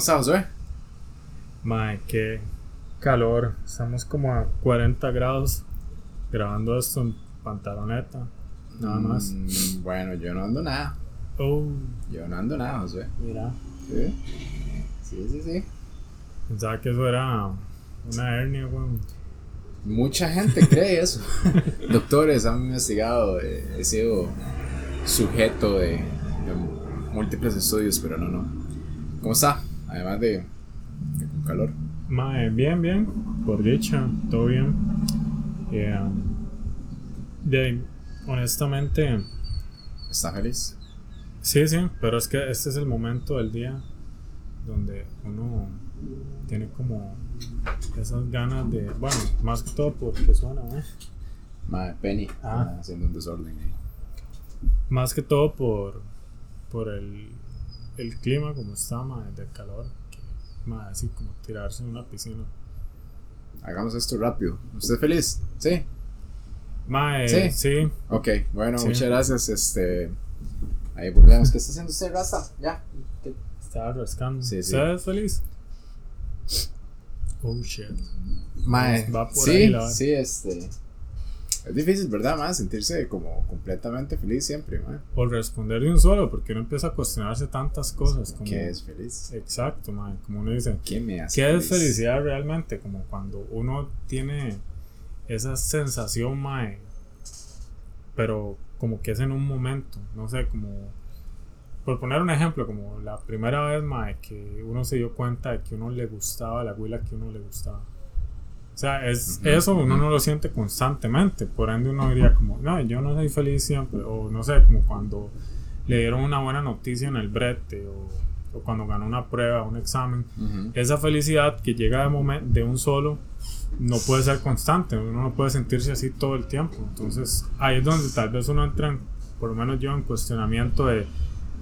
está, Josué? Mae, qué calor. Estamos como a 40 grados grabando esto en pantaloneta. Nada más. Mm, bueno, yo no ando nada. Oh, Yo no ando nada, Josué. mira. Sí, sí, sí. sí. Pensaba que eso era una hernia, weón. Mucha gente cree eso. Doctores han investigado, eh, he sido sujeto de, de múltiples estudios, pero no, no. ¿Cómo está? Además de, de con calor. Mae, bien, bien. Por dicha, todo bien. Eh, de honestamente, ¿Está feliz? sí, sí, pero es que este es el momento del día donde uno tiene como esas ganas de, bueno, más que todo porque suena, ¿eh? Madre, Penny. Ah. haciendo un desorden ahí. Más que todo por, por el, el clima como está, mae, del calor. Que, mae, así como tirarse en una piscina. Hagamos esto rápido. ¿Usted es feliz? Sí. Mae, Sí. sí. Ok, bueno, Sí. muchas gracias. Este. Ahí volvemos. ¿Qué está haciendo usted, Rasta? Ya. ¿Qué- Estaba rascando. Sí, sí. ¿Usted es feliz? Oh shit. Mae, Va por sí, ahí la sí, este. Es difícil, ¿verdad, mae? Sentirse como completamente feliz siempre, mae. O responder de un solo, porque uno empieza a cuestionarse tantas cosas. Como, ¿Qué es feliz? Exacto, mae. Como uno dice, ¿Qué me hace ¿qué es felicidad realmente? Como cuando uno tiene esa sensación, mae. Pero como que es en un momento. No sé, como. Por poner un ejemplo, como la primera vez, mae, que uno se dio cuenta de que uno le gustaba la huila que uno le gustaba. O sea, es, Ujú, eso uno no lo siente constantemente. Por ende, uno diría como, no, yo no soy feliz siempre. O no sé, como cuando le dieron una buena noticia en el brete. O, o cuando ganó una prueba, un examen. Ujú. Esa felicidad que llega de, de un solo no puede ser constante. Uno no puede sentirse así todo el tiempo. Entonces, ahí es donde tal vez uno entra, en- por lo menos yo, en cuestionamiento de,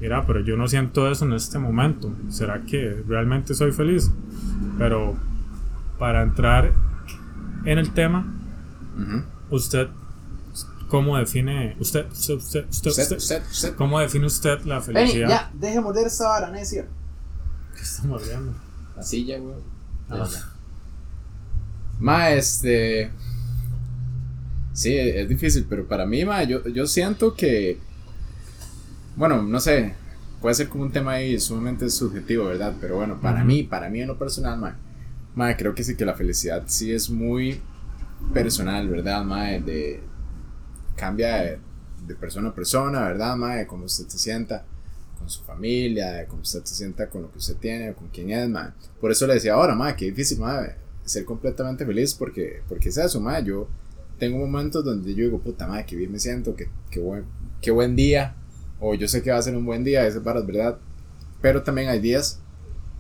mira, pero yo no siento eso en este momento. ¿Será que realmente soy feliz? Pero para entrar en el tema, usted, ¿cómo define, usted, usted, usted. ¿cómo define usted la felicidad? ya, deje morder esa vara, necio. ¿Qué estamos viendo? La silla, güey. Ah. Ma, este. Sí, es difícil, pero para mí, ma, yo, yo siento que. Bueno, no sé. Puede ser como un tema ahí sumamente subjetivo, ¿verdad? Pero bueno, para mí, para mí en lo personal, ma, ma, creo que sí que la felicidad sí es muy personal, ¿verdad, ma? De, cambia de, de persona a persona, ¿verdad, ma? De cómo usted se sienta con su familia, de cómo usted se sienta con lo que usted tiene, con quién es, ma. Por eso le decía ahora, ma, qué difícil, ma, ser completamente feliz porque, porque es eso, ma. Yo tengo momentos donde yo digo, puta, ma, qué bien me siento, qué, qué, buen, qué buen día, o yo sé que va a ser un buen día, esas varas, ¿verdad? Pero también hay días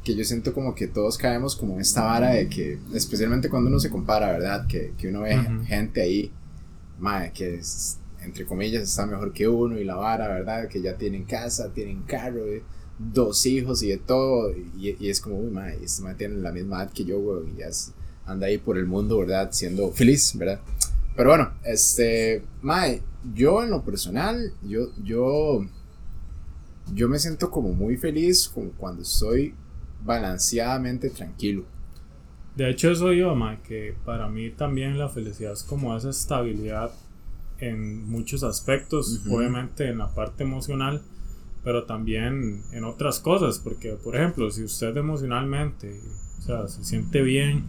que yo siento como que todos caemos como en esta vara de que, especialmente cuando uno se compara, ¿verdad? Que, que uno ve Ujú. gente ahí, ma, que es, entre comillas está mejor que uno y la vara, ¿verdad? Que ya tienen casa, tienen carro, eh, dos hijos y de todo, y, y es como, uy, ma, y este ma tiene la misma edad que yo, güey, y ya es- anda ahí por el mundo, ¿verdad? Siendo feliz, ¿verdad? Pero bueno, este, mae, yo en lo personal, yo, yo, yo me siento como muy feliz como cuando estoy balanceadamente tranquilo. De hecho, eso yo, ma, que para mí también la felicidad es como esa estabilidad en muchos aspectos, obviamente en la parte emocional, pero también en otras cosas, porque por ejemplo, si usted emocionalmente, o sea, se siente bien,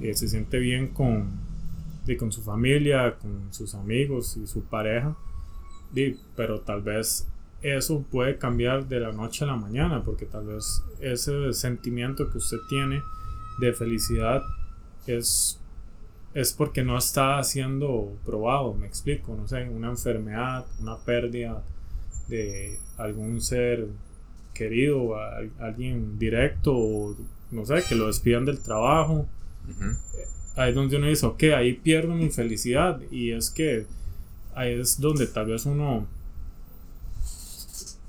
eh, se siente bien con, y con su familia, con sus amigos y su pareja, di, pero tal vez eso puede cambiar de la noche a la mañana, porque tal vez ese sentimiento que usted tiene de felicidad es, es porque no está siendo probado, me explico, no sé, una enfermedad, una pérdida de algún ser querido, a- alguien directo, o no sé, que lo despidan del trabajo, ahí es donde uno dice, ok, ahí pierdo mi felicidad y es que ahí es donde tal vez uno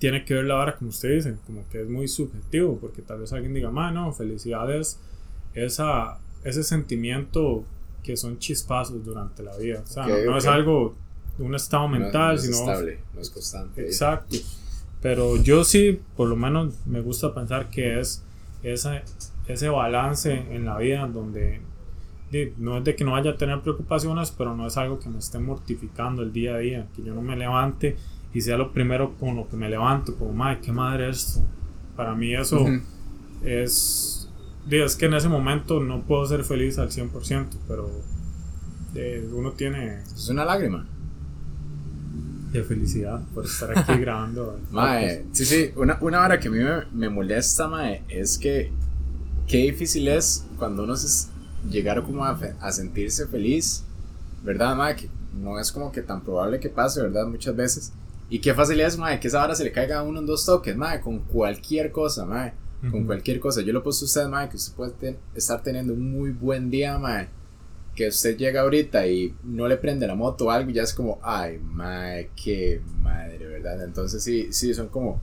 tiene que ver la vara como usted dice, como que es muy subjetivo, porque tal vez alguien diga, "Ma, no, felicidad es esa, ese sentimiento que son chispazos durante la vida, o sea, no, es algo de un estado mental, no, es sino estable, no es constante. Exacto. Pero yo sí, por lo menos me gusta pensar que es esa, ese balance en la vida donde no es de que no vaya a tener preocupaciones, pero no es algo que me esté mortificando el día a día, que yo no me levante y sea lo primero con lo que me levanto, como, madre, qué madre esto. Para mí eso Ujú. es, di, es que en ese momento no puedo ser feliz al 100%, pero eh, uno tiene Es una lágrima. de felicidad por estar aquí grabando. Mae, sí, sí, una, una hora que a mí me, me molesta, mae, es que qué difícil es cuando uno se llegar como a, fe- a sentirse feliz, ¿verdad, mae? Que no es como que tan probable que pase, ¿verdad? Muchas veces. Y qué fácil es, mae, que esa hora se le caiga a uno en dos toques, mae, con cualquier cosa, mae. Con Ujú. cualquier cosa. Yo lo puse a usted, mae, que usted puede ten- estar teniendo un muy buen día, mae. Que usted llega ahorita y no le prende la moto o algo y ya es como, ay, mae, qué madre, ¿verdad? Entonces sí, sí, son como,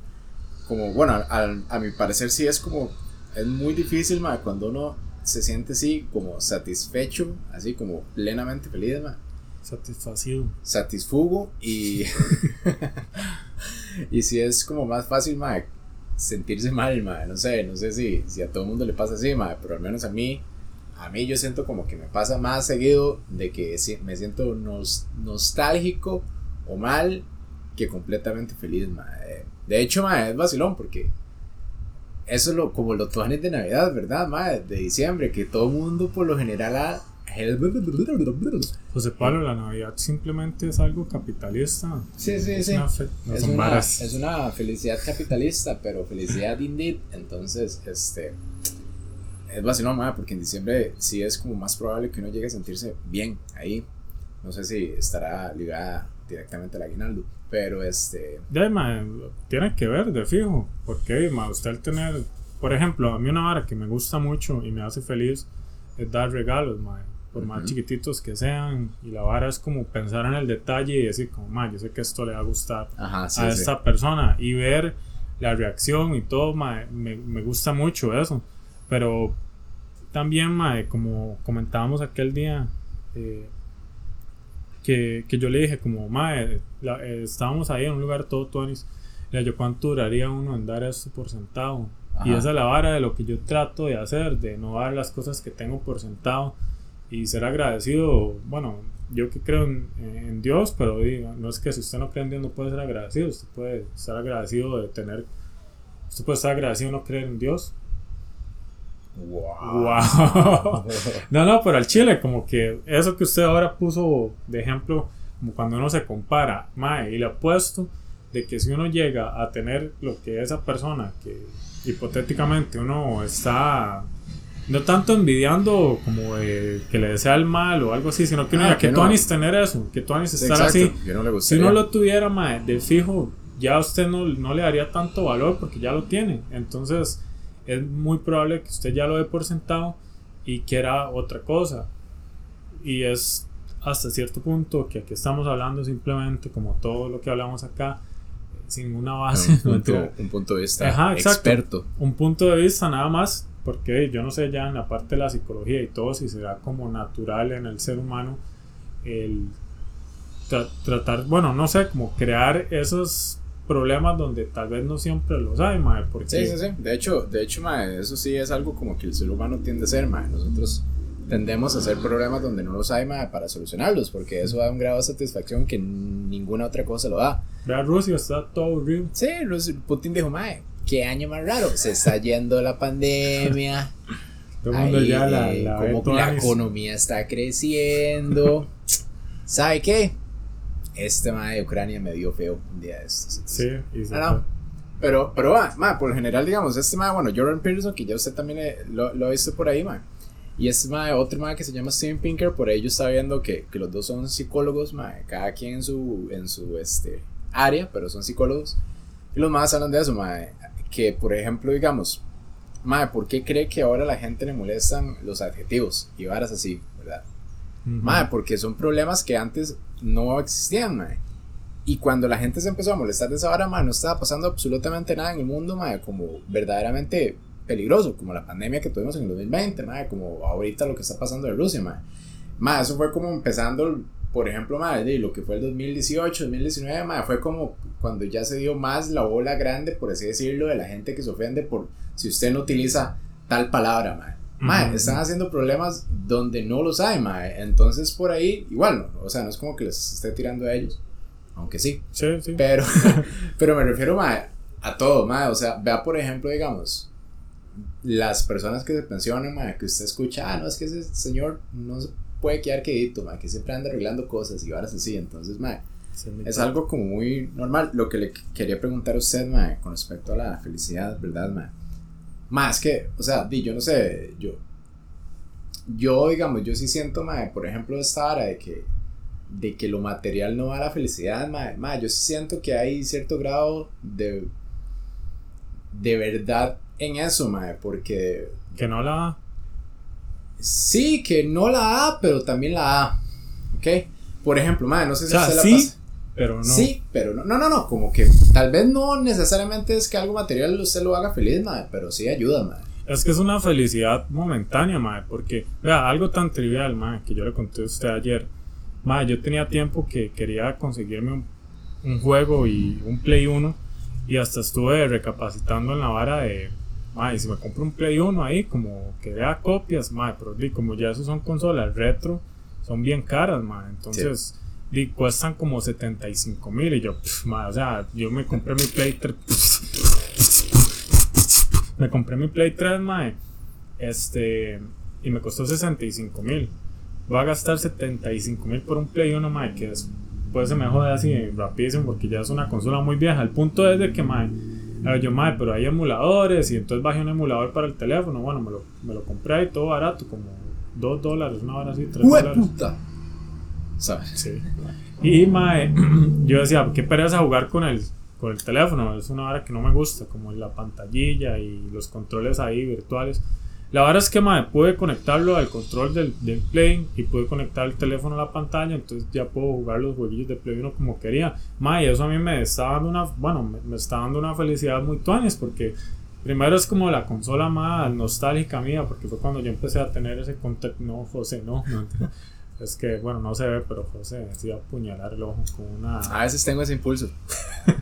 como bueno, al- a, mi parecer sí es como, es muy difícil, mae, cuando uno se siente así como satisfecho, así como plenamente feliz, mae Satisfacido. satisfugo y y si es como más fácil mae, sentirse mal mae, no sé no sé si, si a todo el mundo le pasa así mae, pero al menos a mí a mí yo siento como que me pasa más seguido de que me siento nos- nostálgico o mal que completamente feliz mae. de hecho mae, es vacilón porque eso es lo, como los tuanes de Navidad, ¿verdad? mae? de diciembre, que todo mundo por lo general ha- José Pablo, la Navidad simplemente es algo capitalista. Sí, sí, Es sí. una fe- no es una, es una felicidad capitalista, pero felicidad indeed. Entonces, este. Es vacilón, mae, porque en diciembre sí es como más probable que uno llegue a sentirse bien ahí. No sé si estará ligada directamente al aguinaldo, pero este. De, ma, tiene que ver, de fijo. Porque, ma, usted al tener, por ejemplo, a mí una vara que me gusta mucho y me hace feliz es dar regalos, ma, por más Ujú. chiquititos que sean. Y la vara es como pensar en el detalle y decir, como, ma, yo sé que esto le va a gustar Ajá, sí, a sí. esta persona. Y ver la reacción y todo, ma, me, me gusta mucho eso. Pero también, ma, como comentábamos aquel día, eh, que, que yo le dije como, mae, la- eh, estábamos ahí en un lugar todo tuanis, le dije, yo cuánto duraría uno en dar esto por sentado. Y Ajá. esa es la vara de lo que yo trato de hacer, de no dar las cosas que tengo por sentado y ser agradecido, bueno, yo que creo en, en Dios, pero diga, no es que si usted no cree en Dios no puede ser agradecido, usted puede estar agradecido de tener, usted puede estar agradecido de no creer en Dios. Wow. Wow. No, no, pero al chile, como que eso que usted ahora puso de ejemplo, como cuando uno se compara, mae, y le apuesto de que si uno llega a tener lo que esa persona, que hipotéticamente uno está no tanto envidiando como que le desea el mal o algo así, sino que Ah, que que no. tener eso, que Sí, estar exacto, así. No le Si uno lo tuviera, mae, de fijo, ya usted no, no le daría tanto valor porque ya lo tiene. Entonces, es muy probable que usted ya lo dé por sentado y quiera otra cosa. Y es hasta cierto punto que aquí estamos hablando simplemente como todo lo que hablamos acá, sin ninguna base. un, no, punto, mentira. un punto de vista Ajá, experto. un punto de vista nada más, porque yo no sé ya en la parte de la psicología y todo si será como natural en el ser humano el tra- tratar, bueno, no sé, como crear esos problemas donde tal vez no siempre los hay, mae, porque Sí, sí, sí. De hecho, de hecho, mae, eso sí es algo como que el ser humano tiende a ser, mae. Nosotros tendemos a hacer problemas donde no los hay, mae, para solucionarlos, porque eso da un grado de satisfacción que ninguna otra cosa lo da. vea Rusia está todo aburrido. Sí, Putin dijo, mae, qué año más raro. Se está yendo la pandemia. Todo el mundo Ahí, ya la, eh, la ve como la economía está creciendo. ¿Sabe qué? Este mae de Ucrania me dio feo un día de estos. Sí, y se Ah, no. Pero, pero va, ma, por lo general, digamos, este ma, bueno, Jordan Peterson, que ya usted también eh, lo, lo ha visto por ahí, ma. Y este ma, otro ma que se llama Steven Pinker, por ahí yo estaba viendo que, que los dos son psicólogos, ma, cada quien en su, en su este, área, pero son psicólogos. Y los más hablan de eso, ma, que por ejemplo, digamos, ma, ¿por qué cree que ahora a la gente le molestan los adjetivos y varas así, verdad? Ujú. Mae, porque son problemas que antes no existían, mae. Y cuando la gente se empezó a molestar de esa hora, mae, no estaba pasando absolutamente nada en el mundo, mae, como verdaderamente peligroso, como la pandemia que tuvimos en el 2020, mae, como ahorita lo que está pasando en Rusia, mae. Mae, eso fue como empezando, por ejemplo, mae, de lo que fue el 2018, 2019, mae, fue como cuando ya se dio más la bola grande, por así decirlo, de la gente que se ofende por si usted no utiliza tal palabra, mae. Mae, están haciendo problemas donde no los hay, mae. Entonces por ahí, igual, no, o sea, no es como que les esté tirando a ellos, aunque sí. Sí, sí. Pero, pero me refiero, mae, a todo, mae. O sea, vea por ejemplo, digamos, las personas que se pensionan, mae, que usted escucha, ah, no, es que ese señor no se puede quedar quedito, mae, que siempre anda arreglando cosas y varas así. Entonces, mae, es algo como muy normal. Lo que le quería preguntar a usted, mae, con respecto a la felicidad, ¿verdad, mae? Más que, o sea, di, yo no sé, yo, yo, digamos, yo sí siento, mae, por ejemplo, esta hora de que, de que lo material no va a la felicidad, mae, mae, yo sí siento que hay cierto grado de, de verdad en eso, mae, porque... Que no la da. Sí, que no la da, pero también la da, ¿ok? Por ejemplo, mae, no sé si O sea, usted la sí, pasa- pero no. Sí, pero no, no, no, no, como que tal vez no necesariamente es que algo material usted lo haga feliz, mae, pero sí ayuda, mae. Es que es una felicidad momentánea, mae, porque, vea, algo tan trivial, mae, que yo le conté a usted ayer. Mae, yo tenía tiempo que quería conseguirme un, un juego y un Play 1 y hasta estuve recapacitando en la vara de, mae, si me compro un Play 1 ahí, como que vea copias, mae, pero di, como ya esos son consolas retro, son bien caras, mae, entonces... di, cuestan como 75 mil y yo, pff, mae, o sea, yo me compré mi Play 3 me compré mi Play 3, mae. Este. Y me costó 65 mil. Voy a gastar 75 mil por un Play 1, mae. Que después se me jode así rapidísimo porque ya es una consola muy vieja. El punto es de que, mae. Yo, mae, pero hay emuladores y entonces bajé un emulador para el teléfono. Bueno, me lo, me lo compré ahí todo barato, como 2 dólares, una hora así, 3 dólares. puta! ¿Sabes? Sí. Y mae, yo decía, qué pereza jugar con el, con el teléfono. Es una vara que no me gusta, como la pantallilla y los controles ahí virtuales. La verdad es que mae, pude conectarlo al control del, del Play y pude conectar el teléfono a la pantalla, entonces ya puedo jugar los jueguillos de Play 1 como quería. Mae, eso a mí me está dando una, bueno, me, me está dando una felicidad muy tuanes porque primero es como la consola más nostálgica mía porque fue cuando yo empecé a tener ese contacto. No, José, no, no. Es que, bueno, no se ve, pero José se iba a apuñalar el ojo con una... A veces tengo ese impulso.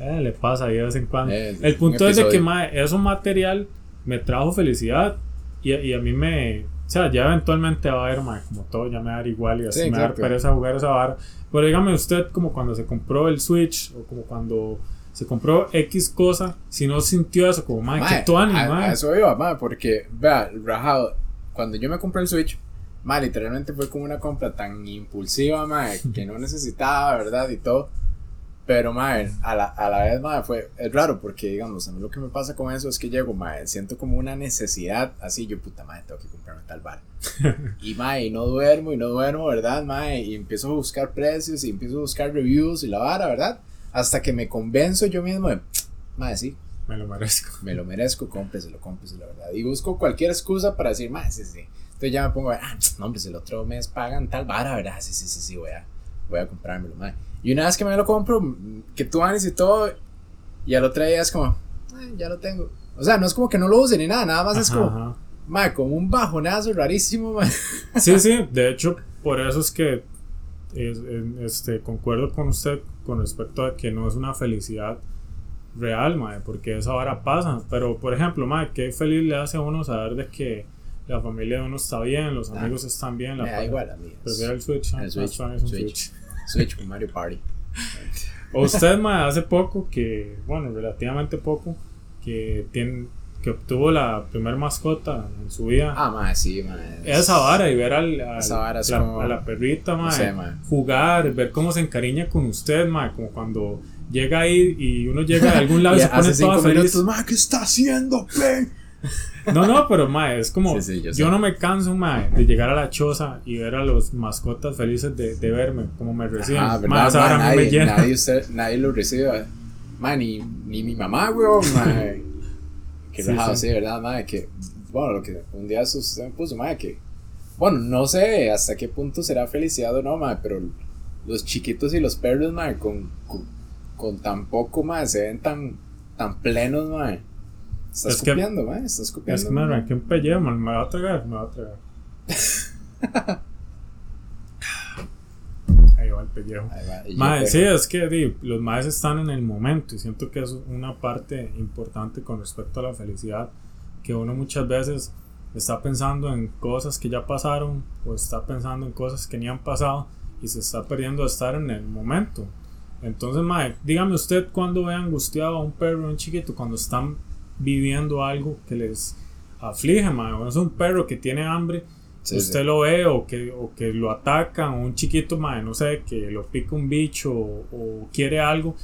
Eh, le pasa ahí de vez en cuando. Eh, el un punto es de que episodio. mae, eso material me trajo felicidad y, y a mí me... O sea, ya eventualmente va a haber, mae, como todo, ya me va a dar igual y así Sí, me va a dar pereza jugar esa vara. Pero dígame usted, como cuando se compró el Switch o como cuando se compró X cosa, si no sintió eso, como, mae, qué tuanis, a, mae. eso iba, mae, porque, vea, rajado, cuando yo me compré el Switch, mae, literalmente fue como una compra tan impulsiva, mae, que no necesitaba, ¿verdad? Y todo. Pero, mae, a la, a la vez, mae, fue, es raro porque, digamos, a mí lo que me pasa con eso es que llego, mae, siento como una necesidad, así, yo, puta, mae, tengo que comprarme tal bar. y, mae, y no duermo, y no duermo, ¿verdad, mae? Y empiezo a buscar precios, y empiezo a buscar reviews, y la vara, ¿verdad? Hasta que me convenzo yo mismo de, mae, sí, Me lo merezco. me lo merezco, cómpreselo, cómpreselo, la verdad. Y busco cualquier excusa para decir, más, sí, sí. Entonces ya me pongo, ah, no, hombre, si el otro mes pagan tal vara, ¿verdad? Sí, sí, sí, sí, voy a, voy a comprármelo, mae. Y una vez que me lo compro, que tú anes y todo, y al otro día es como, "Ay, ya lo tengo. O sea, no es como que no lo use ni nada, nada más es como, ajá. mae, como un bajonazo rarísimo, mae. Sí, sí, de hecho, por eso es que es- este, concuerdo con usted con respecto a que no es una felicidad real, mae, porque esa hora pasa. Pero, por ejemplo, mae, qué feliz le hace a uno saber de que la familia de uno está bien, los Ah, amigos están bien. La Me da pareja- igual a mí. es Prefiero el Switch. El Más Switch, fan es un Switch. Switch. Switch con Mario Party. O usted, mae, hace poco que, bueno, relativamente poco, que tiene, que obtuvo la primer mascota en su vida. Ah, mae, sí, mae. es- Esa vara y ver al, al- Esa vara la, como- a la perrita, mae, sé, mae. jugar, ver cómo se encariña con usted, mae, como cuando llega ahí y uno llega de algún lado y Y se pone toda feliz. minutos, mae, ¿qué está haciendo, Play? No, no, pero mae, es como Sí, sí, yo no me canso, mae, de llegar a la choza y ver a los mascotas felices de, de verme, como me reciben. Ah, Mae, verdad, mae, vara a mí me nadie, llena. nadie, usted, nadie lo recibe. Man, ni, ni mi mamá, weón, mae. Que Sí, rajado, sí. ¿verdad, mae? Que, bueno, lo que un día usted me puso, mae, que, bueno, no sé hasta qué punto será felicidad o no, mae, pero los chiquitos y los perros, mae, con, con, con tan poco, mae, se ven tan, tan plenos, mae. Está Es que- escupiendo, mae, está escupiendo. Es que me arranqué un pellejo, me va a tragar, me va a tragar. Ahí va el pellejo. Va, Mae, sí, es que di, los maes están en el momento y siento que es una parte importante con respecto a la felicidad. que uno muchas veces está pensando en cosas que ya pasaron o está pensando en cosas que ni han pasado y se está perdiendo de estar en el momento. Entonces, mae, dígame usted cuando ve angustiado a un perro, un chiquito, cuando están viviendo algo que les aflige, mae. Cuando es un perro que tiene hambre, usted lo ve o que, o que lo atacan, o un chiquito, mae, no sé, que lo pica un bicho o, quiere algo.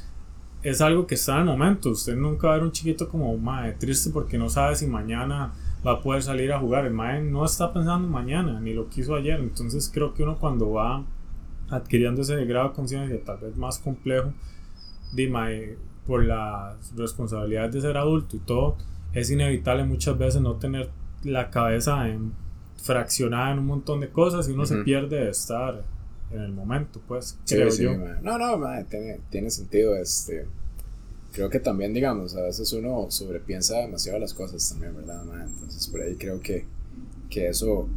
Es algo que está en el momento. Usted nunca va a ver un chiquito como, mae, triste porque no sabe si mañana va a poder salir a jugar. El mae no está pensando mañana, ni lo quiso ayer. Entonces creo que uno cuando va adquiriendo ese grado de conciencia tal vez más complejo, de por la responsabilidad de ser adulto y todo, es inevitable muchas veces no tener la cabeza en, fraccionada en un montón de cosas y uno se pierde de estar en el momento, pues, creo yo. No, no, tiene, tiene sentido, este creo que también, digamos, a veces uno sobrepiensa demasiado las cosas también, ¿verdad? Entonces, por ahí creo que, que eso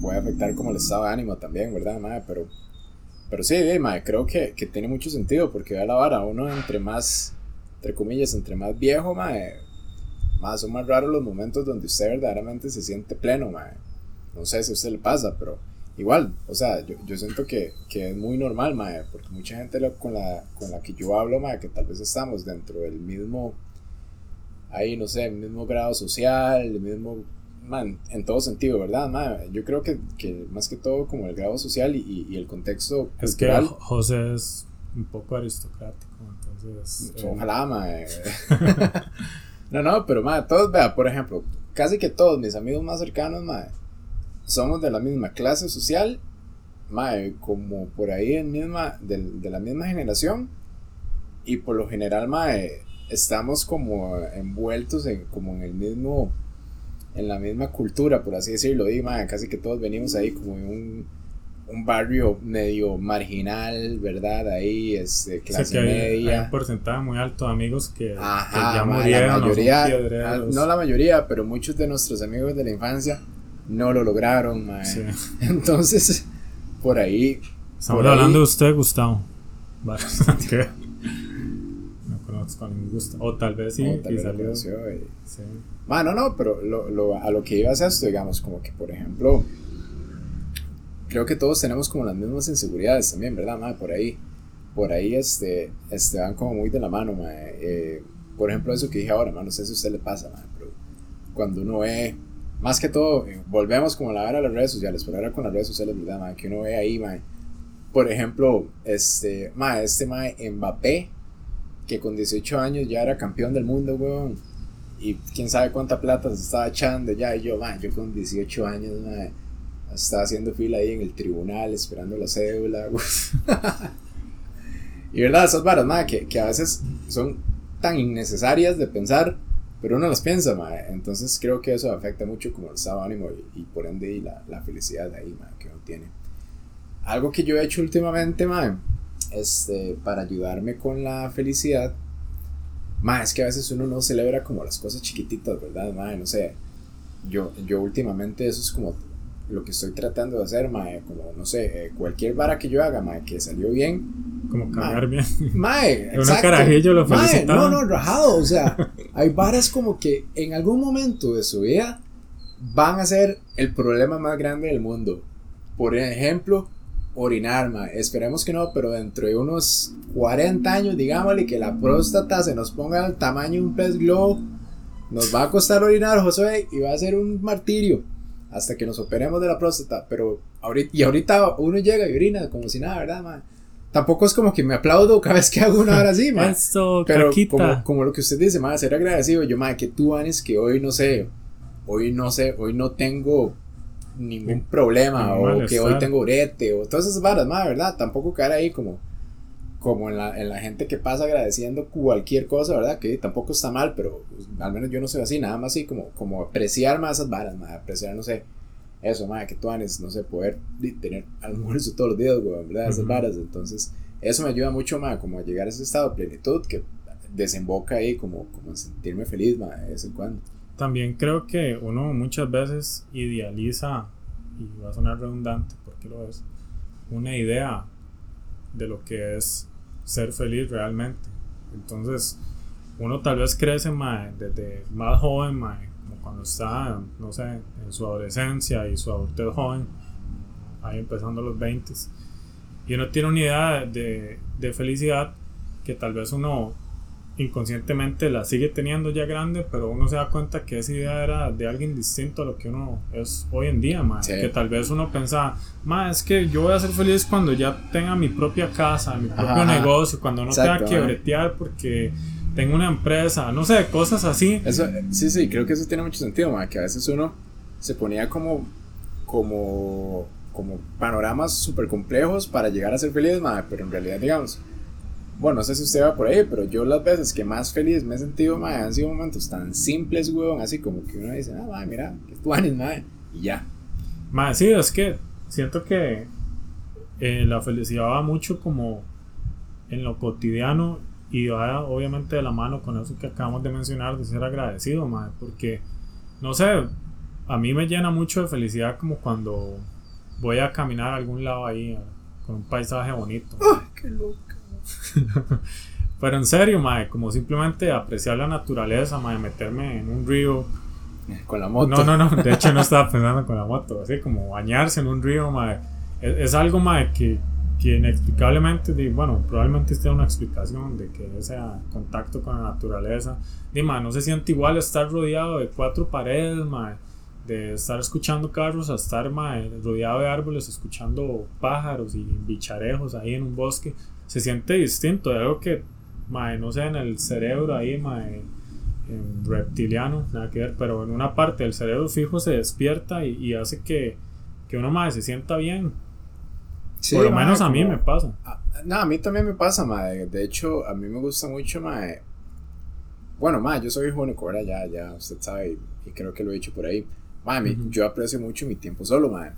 puede afectar como el estado de ánimo también, ¿verdad? Pero, pero sí, creo que, que, tiene mucho sentido porque a la vara, uno entre más, entre comillas, entre más viejo, más son más raros los momentos donde usted verdaderamente se siente pleno, No sé si a usted le pasa, pero igual, o sea, yo, yo siento que, que, es muy normal, mae, porque mucha gente con, la, con la que yo hablo, mae, que tal vez estamos dentro del mismo, ahí, no sé, el mismo grado social, el mismo, man, en todo sentido, ¿verdad? Mae? Yo creo que, que, más que todo como el grado social y, y, el contexto Es que José es un poco aristocrático, entonces... Eh, ojalá, mae. no, no, pero, mae, todos, vea, por ejemplo, casi que todos mis amigos más cercanos, mae, somos de la misma clase social, mae, como por ahí en misma, de, de, la misma generación, y por lo general, mae, estamos como envueltos en, como en el mismo, en la misma cultura, por así decirlo, y mae, casi que todos venimos ahí como en un, un barrio medio marginal, ¿verdad? Ahí, es este, clase media. Hay un porcentaje muy alto de amigos que, Ajá, ya murieron. La mayoría, no la mayoría, pero muchos de nuestros amigos de la infancia no lo lograron, Entonces, por ahí. Estamos hablando de usted, Gustavo. ¿Qué? no conozco a ningún Gustavo. O tal vez sí. O tal vez salió. Sí. no, no, pero lo, lo, a lo que iba a esto, digamos, como que, por ejemplo, creo que todos tenemos como las mismas inseguridades también, ¿verdad, ma? Por ahí, por ahí, este, este, van como muy de la mano, ma. Eh, por ejemplo, eso que dije ahora, ma, no sé si a usted le pasa, ma, pero cuando uno ve más que todo, eh, volvemos como a la a las redes sociales, pero ahora con las redes sociales, ¿verdad, Que uno ve ahí, Por ejemplo, este, ma, este ma, Mbappé, que con 18 años ya era campeón del mundo, weón. Y quién sabe cuánta plata se estaba echando ya. Y yo, ma, yo con 18 años, ma, estaba haciendo fila ahí en el tribunal, esperando la cédula, y verdad, esas varas, ma, que, que a veces son tan innecesarias de pensar pero uno las piensa, mae. Entonces creo que eso afecta mucho como el estado de ánimo y, por ende y la, la, felicidad ahí, mae, que uno tiene. Algo que yo he hecho últimamente, mae, este, para ayudarme con la felicidad, mae, es que a veces uno no celebra como las cosas chiquititas, ¿verdad, mae? No sé, yo, yo últimamente eso es como lo que estoy tratando de hacer, mae, como, no sé, eh, cualquier vara que yo haga, mae, que salió bien, como cagar bien. Mae, Una carajillo lo mae, No, no, rajado. O sea, hay varas como que en algún momento de su vida van a ser el problema más grande del mundo. Por ejemplo, orinar, mae. Esperemos que no, pero dentro de unos 40 años, digámosle que la próstata se nos ponga al tamaño de un pez globo. Nos va a costar orinar, José, y va a ser un martirio hasta que nos operemos de la próstata. Pero ahorita, y ahorita uno llega y orina como si nada, ¿verdad, mae? tampoco es como que me aplaudo cada vez que hago una hora así, man. Pero como, como, lo que usted dice, man, ser agradecido. Yo, man, que tú, Anis, que hoy no sé, hoy no sé, hoy no tengo ningún problema, o que hoy tengo urete, o todas esas varas, man, ¿verdad? Tampoco caer ahí como, como en la, en la gente que pasa agradeciendo cualquier cosa, ¿verdad? Que tampoco está mal, pero pues, al menos yo no soy así, nada más así como, como apreciar más esas varas, man, apreciar, no sé eso, madre, que tú haces, no sé, poder tener almuerzo todos los días, güey, ¿verdad? Esas varas. Entonces, eso me ayuda mucho, más como a llegar a ese estado de plenitud que desemboca ahí, como, como sentirme feliz, madre, de vez en cuando. También creo que uno muchas veces idealiza, y va a sonar redundante porque lo es, una idea de lo que es ser feliz realmente. Entonces, uno tal vez crece, madre, desde más joven, madre, como cuando está, no sé, en su adolescencia y su adultez joven, ahí empezando los 20 y uno tiene una idea de, de felicidad que tal vez uno inconscientemente la sigue teniendo ya grande, pero uno se da cuenta que esa idea era de alguien distinto a lo que uno es hoy en día, más que tal vez uno pensaba, más es que yo voy a ser feliz cuando ya tenga mi propia casa, mi propio negocio, cuando no tenga que bretear porque tengo una empresa, no sé, cosas así. Eso, sí, sí, creo que eso tiene mucho sentido, más que a veces uno se ponía como, como, como panoramas súper complejos para llegar a ser feliz, pero en realidad, digamos, bueno, no sé si usted va por ahí, pero yo las veces que más feliz me he sentido, madre, han sido momentos tan simples, weón, así como que uno dice, ah, madre, mira, que tú madre, y ya. Madre, sí, es que siento que eh, la felicidad va mucho como en lo cotidiano y va obviamente de la mano con eso que acabamos de mencionar, de ser agradecido, madre, porque, no sé, a mí me llena mucho de felicidad como cuando voy a caminar a algún lado ahí con un paisaje bonito. ¡Ay, qué loco! Pero en serio, mae, como simplemente apreciar la naturaleza, mae, meterme en un río. Con la moto. No, no, no, de hecho no estaba pensando con la moto, así como bañarse en un río, mae. Es, algo, mae, que, que inexplicablemente, bueno, probablemente esté una explicación de que ese contacto con la naturaleza, mae, no se siente igual estar rodeado de cuatro paredes, mae, de estar escuchando carros a estar, mae, rodeado de árboles, escuchando pájaros y bicharejos ahí en un bosque se siente distinto, de algo que, no sé, en el cerebro ahí, en reptiliano, nada que ver, pero en una parte del cerebro fijo se despierta y, hace que, que uno, más se sienta bien. Por lo menos a mí me pasa. A, no, a mí también me pasa, mae. De hecho, a mí me gusta mucho, mae. Bueno, mae, yo soy único, ¿verdad? Ya, ya, usted sabe, y, creo que lo he dicho por ahí. Mae, yo aprecio mucho mi tiempo solo, mae.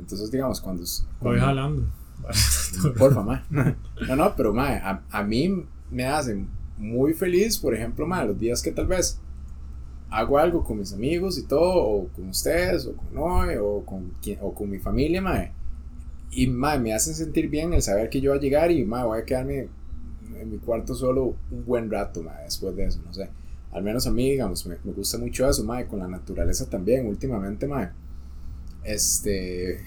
Entonces, digamos, cuando... Voy jalando. Porfa, ma. No, no, pero ma, a, a, mí me hace muy feliz, por ejemplo, ma, los días que tal vez hago algo con mis amigos y todo, o con ustedes, o con Noé, o con, o con mi familia, ma. Y ma, me hacen sentir bien el saber que yo voy a llegar y ma, voy a quedarme en mi cuarto solo un buen rato, ma, después de eso, no sé. Al menos a mí, digamos, me, me gusta mucho eso, ma, con la naturaleza también, últimamente, ma este.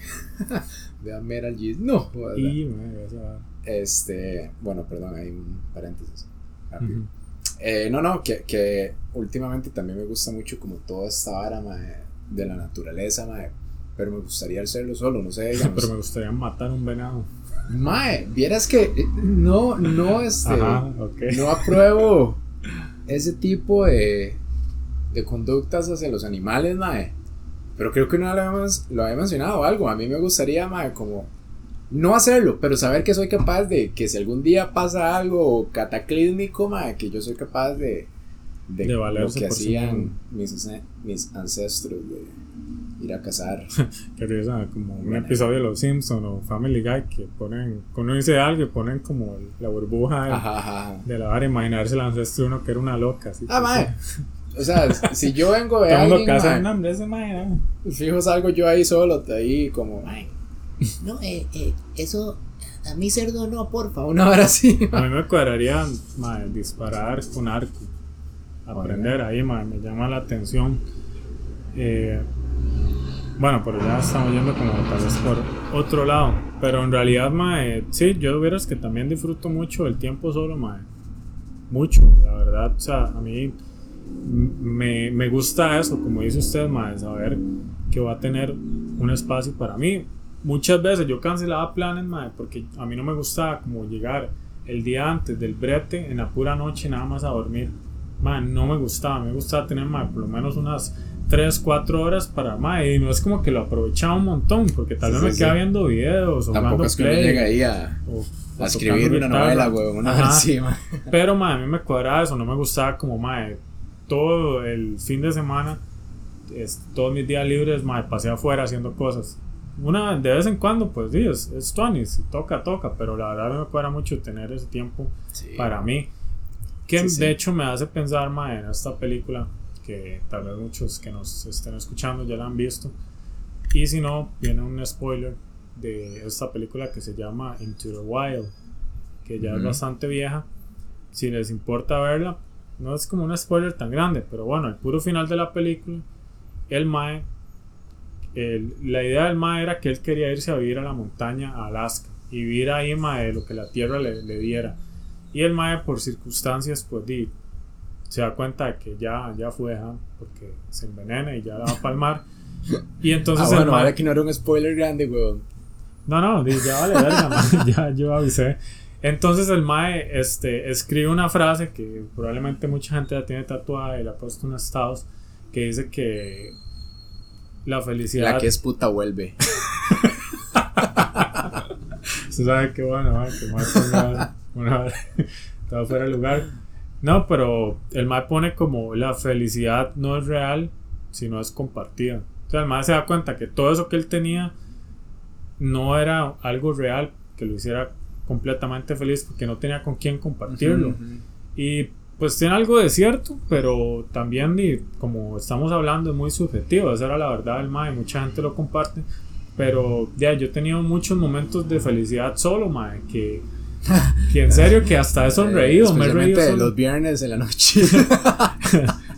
Vean Meral No, Este. Bueno, perdón, hay un paréntesis. Eh, no, no, que, que, últimamente también me gusta mucho como toda esta vara de la naturaleza, pero me gustaría hacerlo solo, no sé. pero me gustaría matar un venado. Mae, vieras que eh, no, no, este, no apruebo ese tipo de, de conductas hacia los animales, mae. Pero creo que no lo, habíamos, lo había mencionado algo. A mí me gustaría, mae, como no hacerlo, pero saber que soy capaz de que si algún día pasa algo cataclísmico, mae, que yo soy capaz de, de, lo que hacían mis, mis ancestros de ir a cazar. Qué risa, como un episodio de Los Simpsons o Family Guy que ponen, cuando uno dice algo, ponen como la burbuja de, la vara, imaginarse el ancestro uno que era una loca. Así ah, mae. O sea, si yo vengo de alguien, casa de nombre, ese Fijo salgo yo ahí solo, ahí como, no, eh, eh, eso, a mí cerdo no, porfa, una hora así. A mí me cuadraría, disparar con arco. Aprender ahí, me llama la atención. Eh, bueno, pero ya estamos yendo como tal vez por otro lado. Pero en realidad, mae, sí, yo verás que también disfruto mucho el tiempo solo, mae. Mucho, la verdad. O sea, a mí me, me, gusta eso, como dice usted, de saber que va a tener un espacio para mí. Muchas veces yo cancelaba planes, madre, porque a mí no me gustaba como llegar el día antes del brete en la pura noche nada más a dormir. No me gustaba, me gustaba tener más por lo menos unas 3, 4 horas para más y no es como que lo aprovechaba un montón porque tal vez me quedaba viendo videos o Tampoco es que play, llega ahí a, a escribir una novela, una encima. Pero a mí me cuadraba eso, no me gustaba como madre todo el fin de semana, es, todos mis días libres, me pasé afuera haciendo cosas. Una de vez en cuando, pues sí, es, es si toca, toca, pero la verdad me cuadra mucho tener ese tiempo para mí. Que de hecho me hace pensar más en esta película, que tal vez muchos que nos estén escuchando ya la han visto. Y si no, viene un spoiler de esta película que se llama Into the Wild, que ya es bastante vieja. Si les importa verla, no es como un spoiler tan grande, pero bueno, el puro final de la película, el Mae, el- la idea del Mae era que él quería irse a vivir a la montaña, a Alaska, y vivir ahí, Mae, lo que la tierra le, le diera. Y el Mae, por circunstancias, pues di, se da cuenta de que ya, ya fue, ¿ah? porque se envenena y ya la va a palmar. Y entonces ah, el bueno, Mae- ahora que no era un spoiler grande, weón. no, no, ya vale, verga, ya yo avisé. Entonces el Mae este, escribe una frase que probablemente mucha gente la tiene tatuada y la ha puesto en estados que dice que la felicidad. La que es puta vuelve. Se sabe que bueno, mae, que Mae ponga una estaba fuera de lugar. No, pero el Mae pone como la felicidad no es real, sino es compartida. O sea, el Mae se da cuenta que todo eso que él tenía no era algo real que lo hiciera completamente feliz porque no tenía con quién compartirlo. Ujú, ujú. Y pues tiene algo de cierto, pero también, y como estamos hablando, es muy subjetivo. Esa era la verdad del Mae, mucha gente lo comparte. Pero ya, yo he tenido muchos momentos de felicidad solo, Mae, que, que en serio que hasta he sonreído, me he reído. Solo. los viernes en la noche.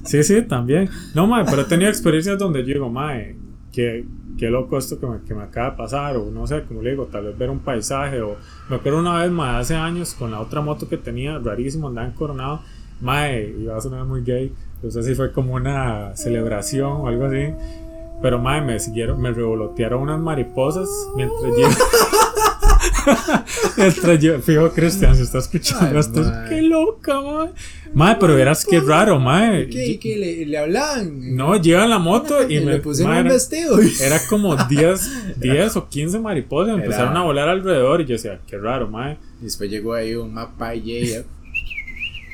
Sí, sí, también. No, mae, pero he tenido experiencias donde yo digo, mae, qué, qué loco esto que me, que me acaba de pasar, o no sé, como le digo, tal vez ver un paisaje, o me acuerdo una vez, mae, hace años, con la otra moto que tenía, rarísimo, andaba en Coronado, mae, iba a sonar muy gay, no sé si fue como una celebración o algo así, pero mae, me siguieron, me revolotearon unas mariposas mientras yo... fijo Cristian, si está escuchando esto, qué loca, mae. Mae, pero verás qué raro, mae. ¿Qué, qué le, le hablan? No, llevan la moto y me le pusieron mae, un vestido. era como 10, 10 o 15 mariposas, Era- empezaron a volar alrededor y yo decía, qué raro, mae. Y después llegó ahí un mapa y ella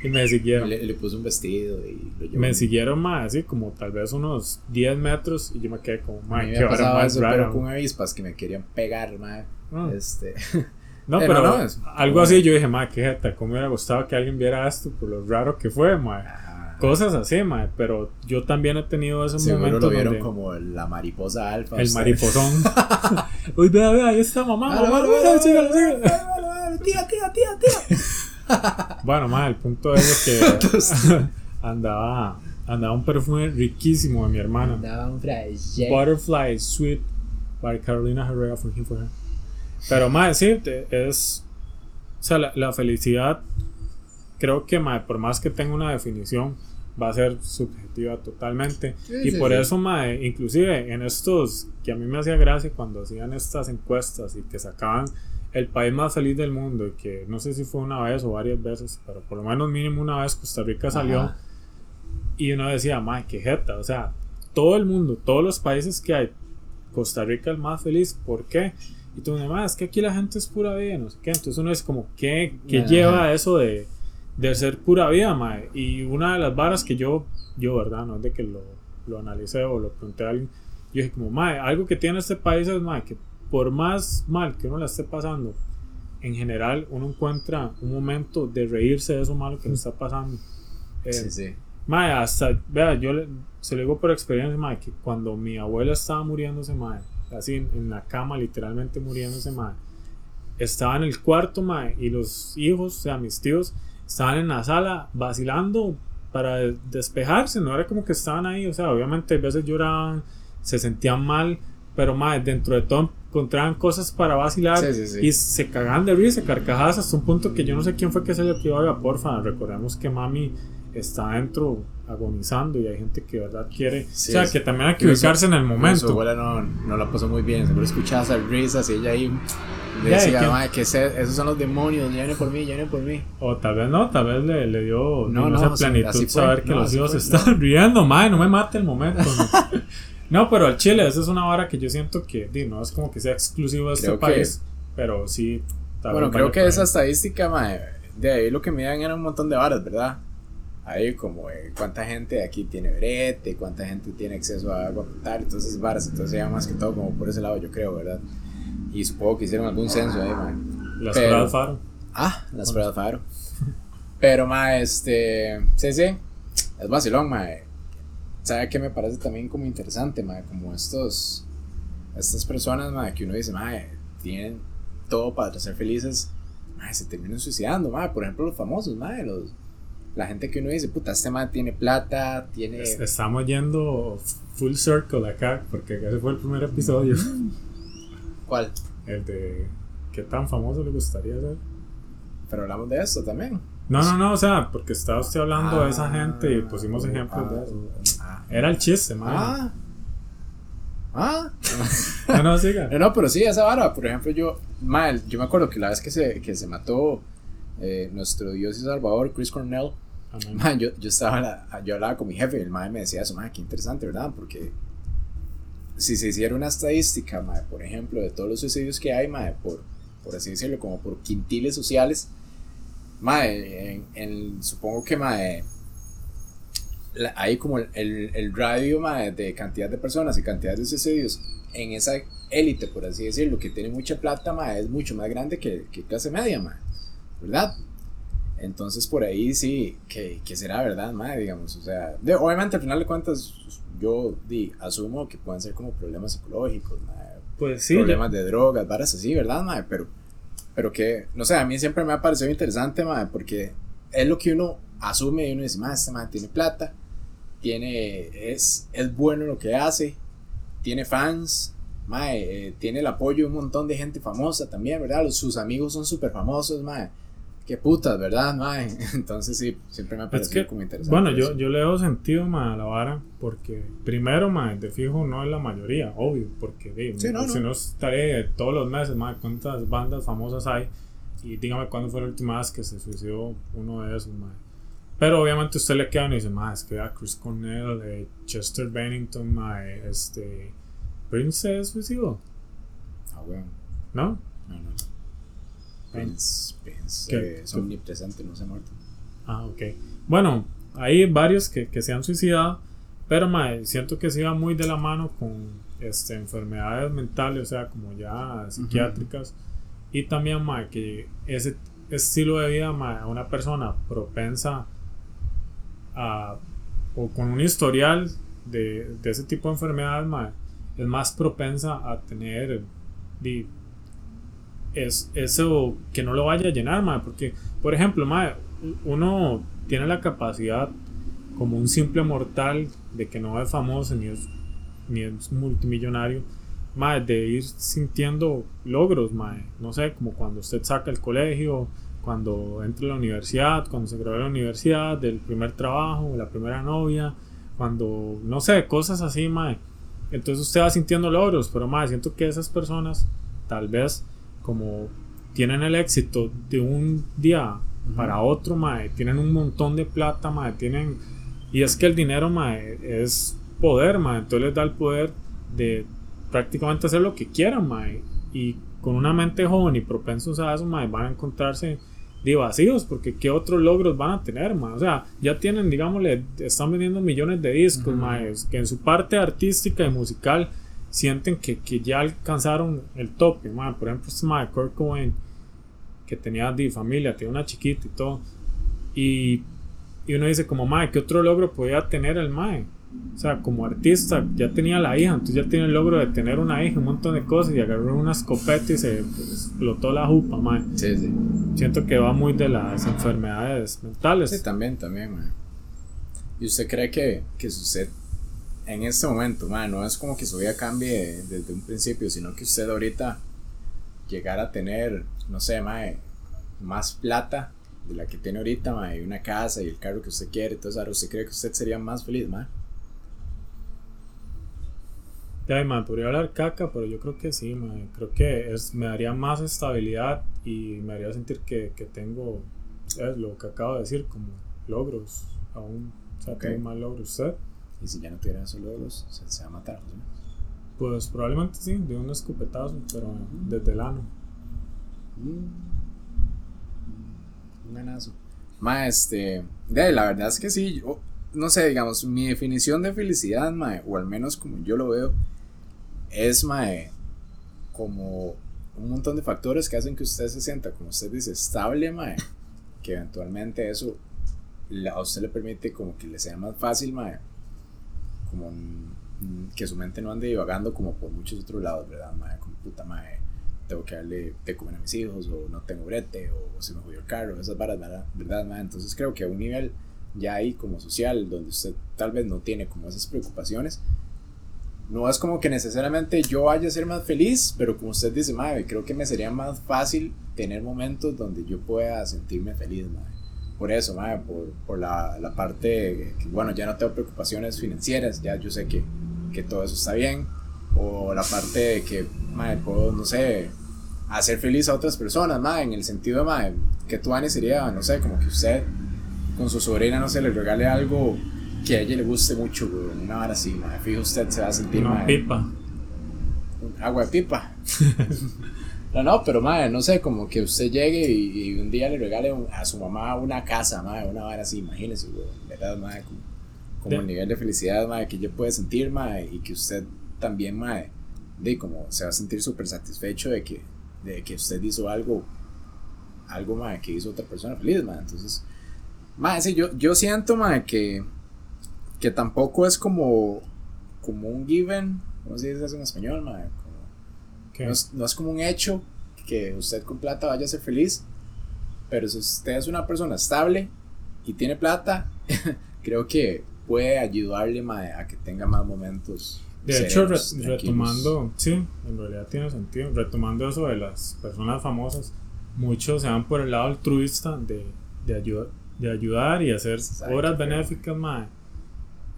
Y me siguieron. le, le puso un vestido y lo llevó. Me siguieron más, así como tal vez unos 10 metros y yo me quedé como, me qué hora más eso, pero rara. con avispas que me querían pegar, madre. Ah. Este. No, Pero pero no, es- algo así yo dije, mae, qué jeta, cómo me hubiera gustado que alguien viera esto por lo raro que fue, mae. ah, Cosas así, mae, pero yo también he tenido esos Seguro momentos lo vieron donde como la mariposa alfa. el usted. mariposón. Uy, vea, vea, ahí está mamá, Tía, tía, tía, tía. Bueno, ma, el punto es que andaba, andaba un perfume riquísimo de mi hermana. Daba un. Butterfly Sweet by Carolina Herrera for Him for Her. Pero, ma, sí, te- es. O sea, la, la felicidad, creo que, ma, por más que tenga una definición, va a ser subjetiva totalmente. Sí, y sí, por sí. eso, ma, inclusive en estos, que a mí me hacía gracia cuando hacían estas encuestas y que sacaban el país más feliz del mundo, y que no sé si fue una vez o varias veces, pero por lo menos mínimo una vez Costa Rica salió. Ajá. Y uno decía, mae, qué jeta. O sea, todo el mundo, todos los países que hay, Costa Rica el más feliz. ¿Por qué? Y tú dices, mae, es que aquí la gente es pura vida, no sé qué. Entonces uno es como, ¿qué, qué Ajá. lleva eso de, de ser pura vida, mae? Y una de las varas que yo, yo, ¿verdad? No es de que lo, lo analicé o lo pregunté a alguien. Yo dije, como, mae, algo que tiene este país es, mae, que por más mal que uno la esté pasando, en general uno encuentra un momento de reírse de eso malo que le está pasando. Eh, Sí, sí. Mae, hasta, vea, yo le- se lo digo por experiencia, mae, que cuando mi abuela estaba muriéndose, mae, así en, en la cama, literalmente muriéndose, mae, estaba en el cuarto, mae, y los hijos, o sea, mis tíos, estaban en la sala vacilando para de- despejarse, no era como que estaban ahí, o sea, obviamente a veces lloraban, se sentían mal, pero mae, dentro de todo encontraban cosas para vacilar Sí, sí, sí. y se cagaban de risa, carcajadas hasta un punto que yo no sé quién fue que se le quedó oiga, porfa, recordemos que mami está adentro agonizando y hay gente que de verdad quiere, Sí, o sea, sí. que también hay que ubicarse en el Su momento. abuela no, no la pasó muy bien, seguro escuchaba esas risas y ella ahí le Ya, ¿y decía? "Mae, que ese- esos son los demonios, ya vienen por mí, ya vienen por mí. O tal vez no, tal vez le, le dio No, no, esa sí, plenitud fue. saber que No, los hijos están riendo, madre, no me mate el momento. No, pero al Chile, esa es una vara que yo siento que no es como que sea exclusivo de este Creo que- país, pero sí. tal Bueno, creo que esa estadística, mae, de ahí lo que miran era un montón de varas, ¿verdad? Ahí como eh, cuánta gente aquí tiene brete, cuánta gente tiene acceso a agua potable, entonces varas, entonces ya más que todo como por ese lado yo creo, ¿verdad? Y supongo que hicieron algún censo ahí, mae. Las pero- pruebas Faro. Ah, las pruebas Faro. Pero, mae, este, sí, sí, es vacilón, mae. ¿Sabe qué me parece también como interesante, mae? Como estos, estas personas, mae, que uno dice, mae, tienen todo para ser felices, mae, se terminan suicidando, mae. Por ejemplo, los famosos, mae, los, la gente que uno dice, puta, este man tiene plata, tiene... Estamos yendo full circle acá, porque ese fue el primer episodio. ¿Cuál? El de qué tan famoso le gustaría ser. Pero hablamos de esto también. No, no, no, o sea, porque estaba usted hablando de esa gente y pusimos ejemplos de eso. Ah, Era el chiste, man. ah, ah. No, no, siga. No, no, pero sí, esa vara, por ejemplo, yo, mal, yo me acuerdo que la vez que se, que se mató eh, nuestro Dios y Salvador, Chris Cornell, Man, yo, yo, estaba, la- yo hablaba con mi jefe y el madre me decía eso, man, qué interesante, ¿verdad? Porque si se hiciera una estadística, madre, por ejemplo, de todos los suicidios que hay, madre, por, por así decirlo, como por quintiles sociales, madre, en, en- supongo que, madre, la- hay como el, el, el radio madre, de cantidad de personas y cantidad de suicidios en esa élite, por así decirlo, que tiene mucha plata, madre, es mucho más grande que, que clase media, madre, ¿verdad? Entonces por ahí sí, que, que será verdad, madre, digamos, o sea, de- obviamente al final de cuentas yo di, asumo que pueden ser como problemas psicológicos, madre, Pues sí, problemas de drogas, varas así, ¿verdad, madre? Pero, pero que, no sé, a mí siempre me ha parecido interesante, madre, porque es lo que uno asume y uno dice, madre, este madre tiene plata, tiene, es, es bueno en lo que hace, tiene fans, madre, eh, tiene el apoyo de un montón de gente famosa también, ¿verdad? Los, sus amigos son súper famosos, madre. Qué putas, ¿verdad, madre? Entonces sí, siempre me ha Es parecido que, como interesante. bueno, yo, eso. yo le doy sentido ma, a la vara porque primero, ma, de fijo no es la mayoría, obvio, porque di, Sí, no, si no. no estaré todos los meses, ma, cuántas bandas famosas hay y dígame cuándo fue la última vez que se suicidó uno de esos, ma. Pero obviamente usted le queda y dice, ma, es que a Chris Cornell, eh, Chester Bennington, ma, eh, este, Prince se suicidó, Ah, bueno. ¿no? No, no, no. Prince, Prince, ¿Qué? eh, es omnipresente, no se ha muerto. Ah, ok. Bueno, hay varios que, que se han suicidado, pero mae, siento que se va muy de la mano con este, enfermedades mentales, o sea, como ya psiquiátricas. Y también, mae, que ese estilo de vida, mae, a una persona propensa a, o con un historial de, de ese tipo de enfermedades, mae, es más propensa a tener di, es, eso que no lo vaya a llenar, mae, porque, por ejemplo, uno tiene la capacidad como un simple mortal de que no es famoso ni es, ni es multimillonario, de ir sintiendo logros, mae. No sé, como cuando usted saca el colegio, cuando entra a la universidad, cuando se gradúa de la universidad, del primer trabajo, la primera novia, cuando, no sé, cosas así, mae. Entonces usted va sintiendo logros, pero mae, siento que esas personas, tal vez, como tienen el éxito de un día para otro, mae, tienen un montón de plata, mae, tienen... Y es que el dinero, mae, es poder, mae, entonces les da el poder de prácticamente hacer lo que quieran, mae. Y con una mente joven y propensos a eso, mae, van a encontrarse de vacíos, porque qué otros logros van a tener, mae. O sea, ya tienen, digámosle, están vendiendo millones de discos, mae, que en su parte artística y musical sienten que, que ya alcanzaron el tope, mae. Por ejemplo, este mae, Kurt Cobain, que tenía de familia, tenía una chiquita y todo. Y, y uno dice como, mae, ¿qué otro logro podía tener el mae? O sea, como artista ya tenía la hija, entonces ya tiene el logro de tener una hija, un montón de cosas y agarró una escopeta y se explotó la jupa, mae. Sí, sí. Siento que va muy de las enfermedades mentales. Sí, también, también, man. ¿Y usted cree que, que usted en este momento, man, no es como que su vida cambie desde un principio, sino que usted ahorita llegara a tener, no sé, mae, más plata de la que tiene ahorita, mae, y una casa y el carro que usted quiere, entonces ahora usted cree que usted sería más feliz, mae? Ya, mae, podría hablar caca, pero yo creo que sí, mae. Creo que es, me daría más estabilidad y me haría sentir que, que tengo, es lo que acabo de decir, como logros aún. O sea, Ok. tengo más logros. ¿Usted? Y si ya no tuviera esos logros, se, se va a matar, ¿no? Pues probablemente sí, de un escopetazo, pero desde el ano. Mm. Un ganazo. Ma, este. De, la verdad es que sí. yo- no sé, digamos, mi definición de felicidad, mae, o al menos como yo lo veo, es, mae, como un montón de factores que hacen que usted se sienta, como usted dice, estable, mae, que eventualmente eso la- a usted le permite como que le sea más fácil, mae, como que su mente no ande divagando como por muchos otros lados, ¿verdad, mae? Como puta, mae, tengo que darle de comer a mis hijos, o no tengo brete, o se me jodió el carro, esas varas. ¿verdad mae? Entonces creo que a un nivel ya ahí como social, donde usted tal vez no tiene como esas preocupaciones, no es como que necesariamente yo vaya a ser más feliz, pero como usted dice, madre, creo que me sería más fácil tener momentos donde yo pueda sentirme feliz, madre. Por eso, madre, por, por la, la, parte que, bueno, ya no tengo preocupaciones financieras, ya yo sé que, que todo eso está bien, o la parte de que, madre, puedo, no sé, hacer feliz a otras personas, madre, en el sentido, madre, que tú, Ani, sería, no sé, como que usted con su sobrina, no sé, le regale algo que a ella le guste mucho, güey. Una hora así, madre. Fijo, usted se va a sentir Una pipa. Agua de pipa. no, no, pero madre, no sé, como que usted llegue y, un día le regale a su mamá una casa, madre, una hora así, imagínese, güey. ¿Verdad, madre? Como, como el nivel de felicidad, madre, que ella puede sentir, madre, y que usted también, madre, de como se va a sentir súper satisfecho de que, de que usted hizo algo, algo, madre, que hizo otra persona feliz, madre. Entonces, madre, sí, yo, yo siento, madre, que que tampoco es como, como un given, ¿cómo se dice eso en español? No, es, no, es, como un hecho que usted con plata vaya a ser feliz, pero si usted es una persona estable y tiene plata, creo que puede ayudarle a que tenga más momentos. De hecho, retomando, sí, en realidad tiene sentido, retomando eso de las personas famosas, muchos se van por el lado altruista de, de, de ayudar y hacer obras benéficas, más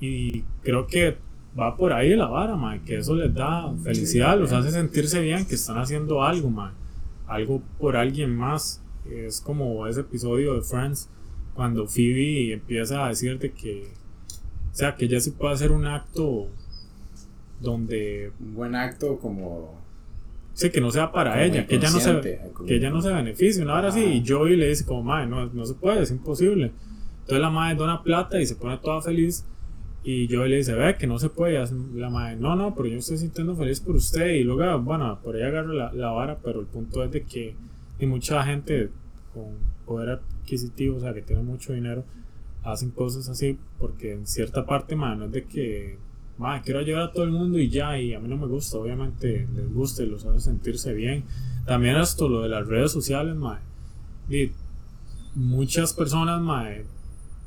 y creo que va por ahí la vara, que eso les da felicidad, los hace sentirse bien, que están haciendo algo, man, algo por alguien más. Es como ese episodio de Friends, cuando Phoebe empieza a decirte que, o sea, que ella sí puede hacer un acto donde... Un buen acto como... Sí, que no sea para ella, que ella no se, que ella no se beneficie, una hora así, y Joey le dice como, madre, no, no se puede, es imposible. Entonces la madre dona plata y se pone toda feliz y yo le dice, ve que no se puede. La madre, no, no, pero yo estoy sintiendo feliz por usted. Y luego, bueno, por ahí agarro la, la vara, pero el punto es de que hay mucha gente con poder adquisitivo, o sea, que tiene mucho dinero, hacen cosas así porque en cierta parte, no es de que, madre, quiero ayudar a todo el mundo y ya, y a mí no me gusta. Obviamente les gusta y los hace sentirse bien. También esto, lo de las redes sociales, madre. Y muchas personas, madre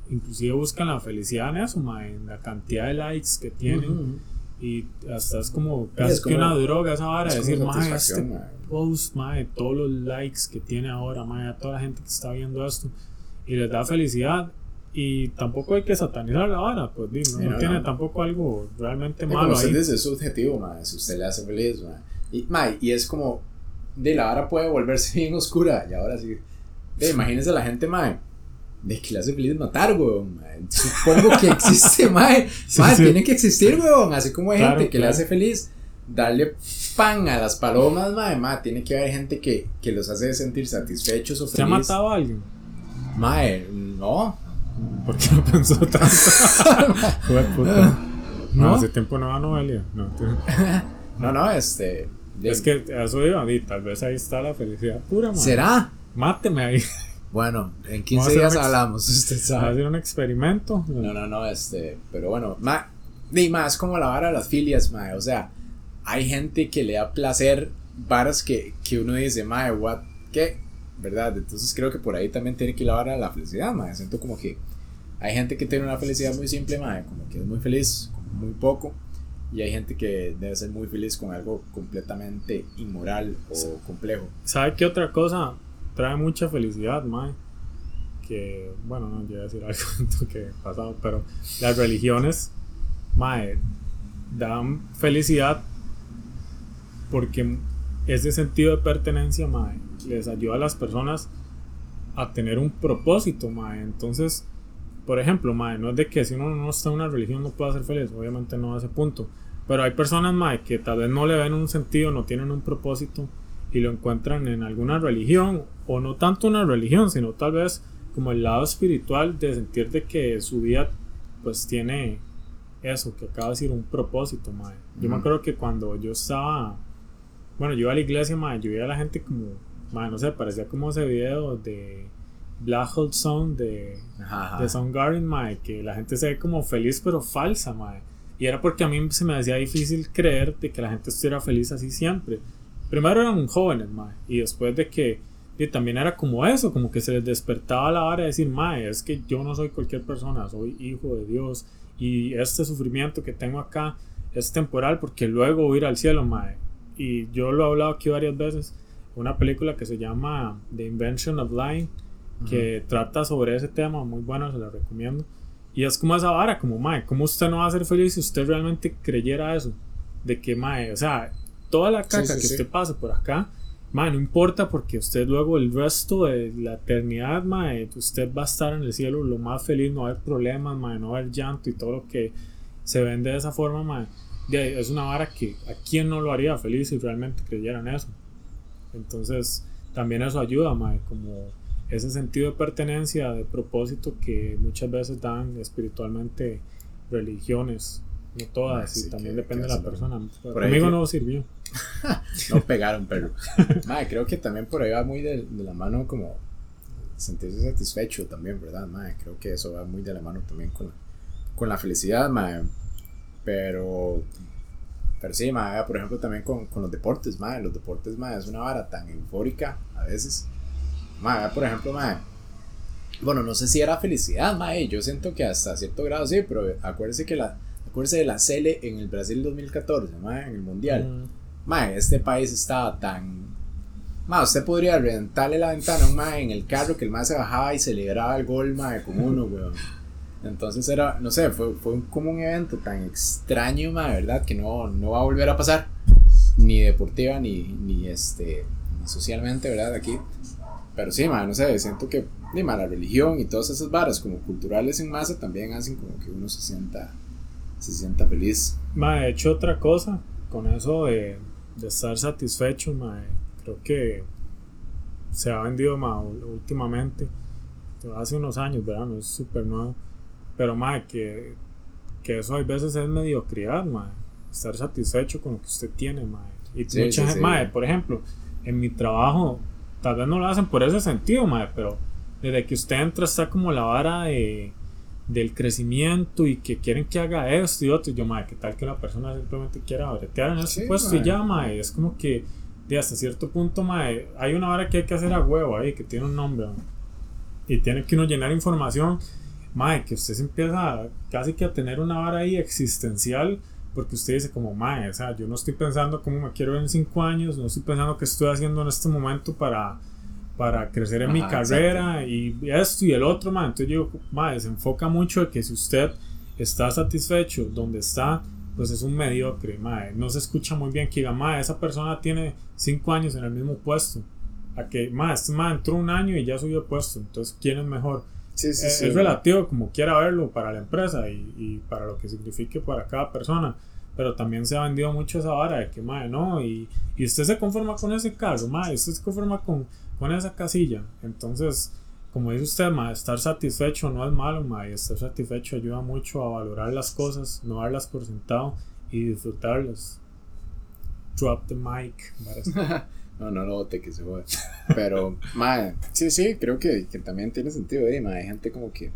inclusive buscan la felicidad en eso, en la cantidad de likes que tienen. Y hasta es como casi que una droga esa vara, decir, mae, este post, mae, todos los likes que tiene ahora, mae, a toda la gente que está viendo esto, y les da felicidad. Y tampoco hay que satanizar la vara, pues no, tiene tampoco algo realmente malo. ahí. es subjetivo, mae, si usted le hace feliz, mae. Y, mae, y es como, de la vara puede volverse bien oscura, y ahora sí. De, imagínese la gente, mae de que le hace feliz matar, weón. Supongo que existe, mae. mae, tiene que existir, weón. Así como hay gente que le hace feliz darle pan a las palomas, mae. mae tiene que haber gente que, que los hace sentir satisfechos o felices. ¿Se ha matado a alguien? Mae, no. ¿Por qué no pensó tanto? puta. No, hace tiempo no va a Noelia. No, no, no, este. Es que eso iba, y tal vez ahí está la felicidad pura, mae. ¿Será? Máteme ahí. Bueno, en 15 días hablamos, usted sabe. ¿Va a hacer un experimento? No, no, no, este, pero bueno, ni más como la vara de las filias, mae, o sea, hay gente que le da placer varas que, que uno dice, mae, what, ¿qué? ¿Verdad? Entonces creo que por ahí también tiene que ir la vara de la felicidad, mae, siento como que hay gente que tiene una felicidad muy simple, mae, como que es muy feliz muy poco, y hay gente que debe ser muy feliz con algo completamente inmoral o complejo. ¿Sabe qué otra cosa? Trae mucha felicidad, mae. Que, bueno, no voy a decir algo que pasado, pero las religiones, mae, dan felicidad porque ese sentido de pertenencia, mae, les ayuda a las personas a tener un propósito, mae. Entonces, por ejemplo, mae, no es de que si uno no está en una religión no pueda ser feliz, obviamente no a ese punto. Pero hay personas, mae, que tal vez no le ven un sentido, no tienen un propósito y lo encuentran en alguna religión o no tanto una religión sino tal vez como el lado espiritual de sentir de que su vida pues tiene eso que acaba de decir un propósito madre. yo me acuerdo que cuando yo estaba bueno yo iba a la iglesia madre, yo veía a la gente como madre, no sé parecía como ese video de Black Hole Zone de, de Soundgarden madre, que la gente se ve como feliz pero falsa madre. y era porque a mí se me hacía difícil creer de que la gente estuviera feliz así siempre primero eran jóvenes, mae, y después de que y también era como eso, como que se les despertaba la hora de decir, mae, es que yo no soy cualquier persona, soy hijo de Dios y este sufrimiento que tengo acá es temporal porque luego voy a ir al cielo, mae. Y yo lo he hablado aquí varias veces, una película que se llama The Invention of Lying, que trata sobre ese tema, muy bueno, se la recomiendo. Y es como esa vara, como, mae, ¿cómo usted no va a ser feliz si usted realmente creyera eso? De que, mae, o sea, toda la caca que usted pase por acá, mae, no importa porque usted luego el resto de la eternidad, mae, usted va a estar en el cielo lo más feliz, no va a haber problemas, mae, no va a haber llanto y todo lo que se vende de esa forma, mae. Es una vara que a quién no lo haría feliz si realmente creyeran eso. Entonces, también eso ayuda, mae, como ese sentido de pertenencia, de propósito que muchas veces dan espiritualmente religiones, no todas, y también depende de la persona. Conmigo no sirvió. no pegaron, pero madre, creo que también por ahí va muy de, la mano como sentirse satisfecho también, ¿verdad? Madre? Creo que eso va muy de la mano también con, con la felicidad, madre. Pero, pero sí, madre, por ejemplo, también con, con los deportes, madre. Los deportes, madre, es una vara tan eufórica a veces por ejemplo, bueno, no sé si era felicidad, mae, yo siento que hasta cierto grado sí, pero acuérdese que la, acuérdese de la Cele en el Brasil 2014, mae, en el Mundial. Mm. Este país estaba tan... Mae, usted podría reventarle la ventana a un mae en el carro que el mae se bajaba y celebraba el gol, mae, como uno, weón. Entonces era, no sé, fue, fue como un evento tan extraño, mae, ¿verdad? Que no, no va a volver a pasar, ni deportiva, ni, ni, este, ni socialmente, ¿verdad? Aquí. Pero sí, man, no sé, siento que la religión y todas esas varas como culturales en masa también hacen como que uno se sienta, se sienta feliz. Ma, he hecho otra cosa con eso de, de estar satisfecho, ma, creo que se ha vendido ma, últimamente, hace unos años, ¿verdad? No es súper nuevo, pero ma, que, que eso hay veces es mediocridad, ma, estar satisfecho con lo que usted tiene, ma. Y mucha gente, por ejemplo, en mi trabajo tal vez no lo hacen por ese sentido, madre, pero desde que usted entra está como la vara de, del crecimiento y que quieren que haga esto y otro. Y yo, madre, ¿qué tal que la persona simplemente quiera bretear en ese puesto y ya, madre? Es como que de hasta cierto punto, madre, hay una vara que hay que hacer a huevo ahí, que tiene un nombre, y tiene que uno llenar información, madre, que usted se empieza casi que a tener una vara ahí existencial porque usted dice como, mae, o sea, yo no estoy pensando cómo me quiero ver en cinco años, no estoy pensando qué estoy haciendo en este momento para, para crecer en mi carrera y esto y el otro, mae. Entonces yo digo, se enfoca mucho de que si usted está satisfecho donde está, pues es un mediocre, mae. No se escucha muy bien que diga, mae, esa persona tiene cinco años en el mismo puesto. A que, mae, este mae entró un año y ya subió de puesto, entonces, ¿quién es mejor? Sí, sí, eh, es, relativo como quiera verlo para la empresa y, y, para lo que signifique para cada persona. Pero también se ha vendido mucho esa vara de que, madre, no, y, y usted se conforma con ese carro, madre, usted se conforma con, con esa casilla. Entonces, como dice usted, madre, estar satisfecho no es malo, madre, estar satisfecho ayuda mucho a valorar las cosas, no darlas por sentado y disfrutarlas. Drop the mic. No, no lo bote que se joda. Pero, madre, sí, sí, creo que, que también tiene sentido, eh, madre. Hay gente como que.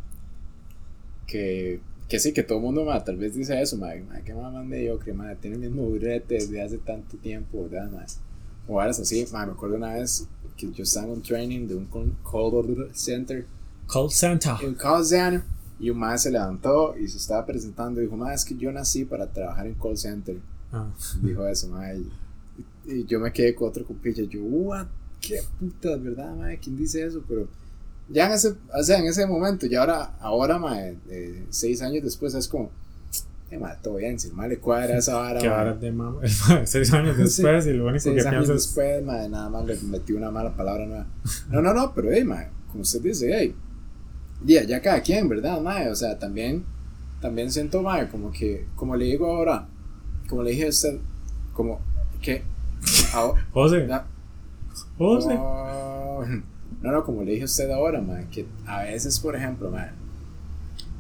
Que, que sí, que todo el mundo, madre, tal vez dice eso, madre. Madre, que mamá mediocre, madre. Tiene el mismo burrete desde hace tanto tiempo, ¿verdad, madre? O ahora así, madre. Me acuerdo una vez que yo estaba en un training de un call center. Call center. Un call center. Y un madre se levantó y se estaba presentando y dijo, madre, es que yo nací para trabajar en call center. Ah. Dijo eso, madre. Y yo me quedé con otro compilla. Yo, what? ¿Qué puta, verdad, madre? ¿Quién dice eso? Pero ya en ese, o sea, en ese momento, y ahora, ahora, madre, eh, seis años después, es como, eh, madre, todo bien, si mal le cuadra esa vara. ¿Qué vara de mamá? seis años después, y lo único seis que años después, madre, nada más le metí una mala palabra nueva. No, no, no, pero, hey, madre, como usted dice, hey, ya, ya cada quien, ¿verdad, madre? O sea, también, también siento, madre, como que, como le digo ahora, como le dije a usted, como que José. José. no, no, como le dije a usted ahora, man, que a veces, por ejemplo, man,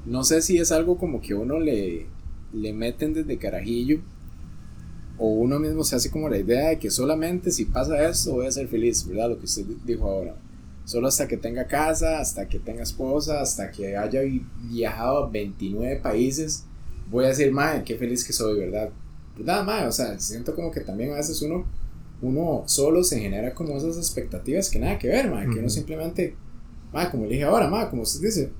no sé si es algo como que uno le, le meten desde carajillo o uno mismo se hace como la idea de que solamente si pasa esto voy a ser feliz, ¿verdad? Lo que usted dijo ahora. Solo hasta que tenga casa, hasta que tenga esposa, hasta que haya viajado a 29 países, voy a decir, madre, qué feliz que soy, ¿verdad? ¿verdad, mae? O sea, siento como que también a veces uno uno solo se genera como esas expectativas que nada que ver, mae, que uno simplemente, mae, como le dije ahora, mae, como usted dice,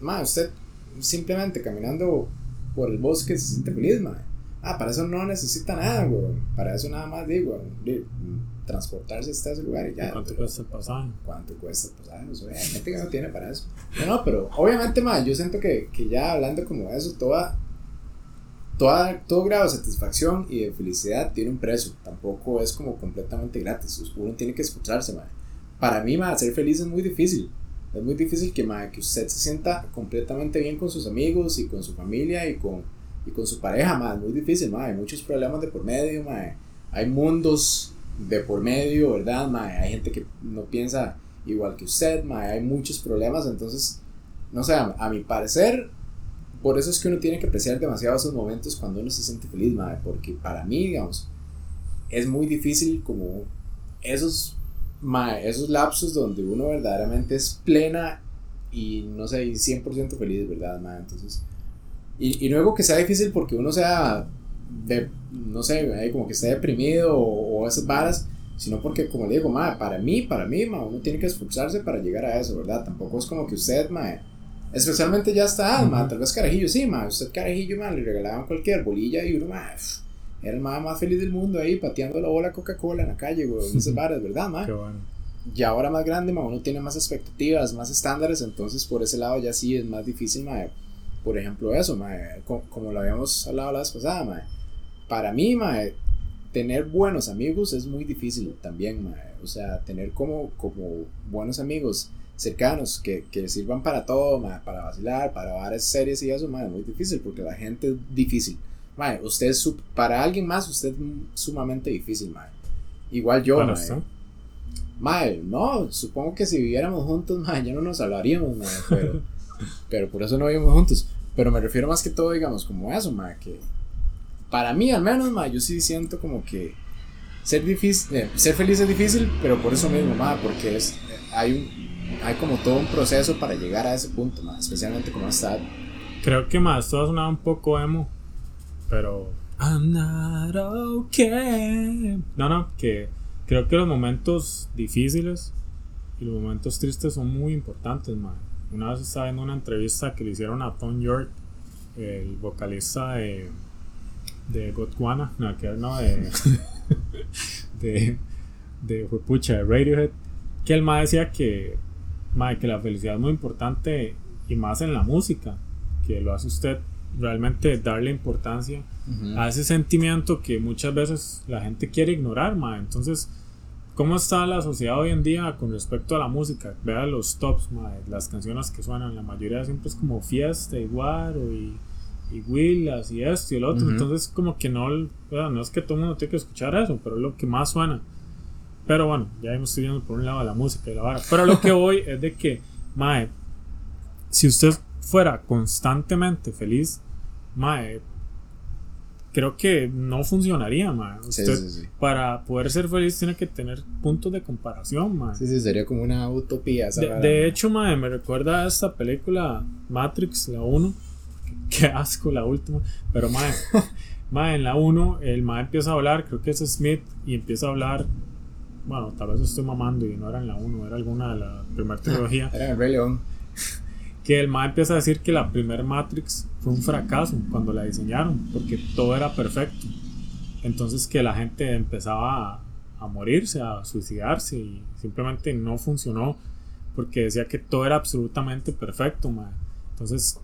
mae, usted simplemente caminando por el bosque se siente feliz, mae. Ah, para eso no necesita nada, güey. Para eso nada más digo, transportarse hasta ese lugar y ya. ¿Cuánto cuesta el pasaje? ¿Cuánto cuesta el pasaje? O sea, hay gente que no tiene para eso. No, no, pero obviamente, mae, yo siento que, que ya hablando como de eso, toda todo grado de satisfacción y de felicidad tiene un precio. Tampoco es como completamente gratis. Uno tiene que escucharse, madre. Para mí, madre, ser feliz es muy difícil. Es muy difícil que, que usted se sienta completamente bien con sus amigos y con su familia y con, y con su pareja, madre. Es muy difícil, madre. Hay muchos problemas de por medio, madre. Hay mundos de por medio, ¿verdad, madre? Hay gente que no piensa igual que usted, madre. Hay muchos problemas. Entonces, no sé, a mi parecer, por eso es que uno tiene que apreciar demasiado esos momentos cuando uno se siente feliz, madre, porque para mí, digamos, es muy difícil como esos, madre, esos lapsos donde uno verdaderamente es plena y no sé, 100% feliz, ¿verdad, madre? Entonces, y, y luego que sea difícil porque uno sea, de, no sé, como que esté deprimido o, esas varas, sino porque, como le digo, madre, para mí, para mí, madre, uno tiene que esforzarse para llegar a eso, ¿verdad? Tampoco es como que usted, madre, Especialmente ya está, uh tal vez carajillo, sí, ma, usted carajillo, ma, le regalaban cualquier bolilla y uno, ma, era el más feliz del mundo ahí, pateando la bola Coca-Cola en la calle, güey, en esas bares, ¿verdad, ma? Qué bueno. Y ahora más grande, ma, uno tiene más expectativas, más estándares, entonces por ese lado ya sí es más difícil, ma, por ejemplo eso, ma, como, lo habíamos hablado la vez pasada, ma, para mí, ma, tener buenos amigos es muy difícil también, ma, o sea, tener como, como buenos amigos cercanos que, que sirvan para todo, para vacilar, para varias series y eso, es muy difícil porque la gente es difícil. Usted es para alguien más, usted es sumamente difícil, Igual yo, madre. no, supongo que si viviéramos juntos, ya no nos hablaríamos, pero, pero por eso no vivimos juntos. Pero me refiero más que todo, digamos, como eso, que para mí al menos, yo sí siento como que ser difícil, eh, ser feliz es difícil, pero por eso mismo, porque es, hay un, hay como todo un proceso para llegar a ese punto, más, especialmente como está. Creo que más, todo ha sonado un poco emo, pero. I'm not okay. No, no, que creo que los momentos difíciles y los momentos tristes son muy importantes, man. Una vez estaba en una entrevista que le hicieron a Tom York, el vocalista de, de Gotwana, no, que no, de, de, de, pucha, de Radiohead, que el más decía que que la felicidad es muy importante y más en la música, que lo hace usted realmente darle importancia a ese sentimiento que muchas veces la gente quiere ignorar, ma. Entonces, ¿cómo está la sociedad hoy en día con respecto a la música? Vea los tops, ma, las canciones que suenan, la mayoría siempre es como fiesta y guaro y, y Willas y esto y el otro. Entonces, como que no, no es que todo el mundo tiene que escuchar eso, pero es lo que más suena. Pero bueno, ya hemos estudiado por un lado la música y la vara. Pero lo que voy es de que, Mae, si usted fuera constantemente feliz, Mae, creo que no funcionaría, Mae. Usted, para poder ser feliz, tiene que tener puntos de comparación, Mae. Sí, sí, sería como una utopía. de, hecho, Mae, me recuerda a esta película Matrix, la 1. Qué asco la última. Pero, Mae, mae en la 1, el Mae empieza a hablar, creo que es Smith, y empieza a hablar bueno, tal vez estoy mamando y no era en la 1, era alguna de la primera trilogía. era en Rey León. Que el MA empieza a decir que la primera Matrix fue un fracaso cuando la diseñaron, porque todo era perfecto. Entonces que la gente empezaba a, a morirse, a suicidarse y simplemente no funcionó porque decía que todo era absolutamente perfecto, ma. Entonces,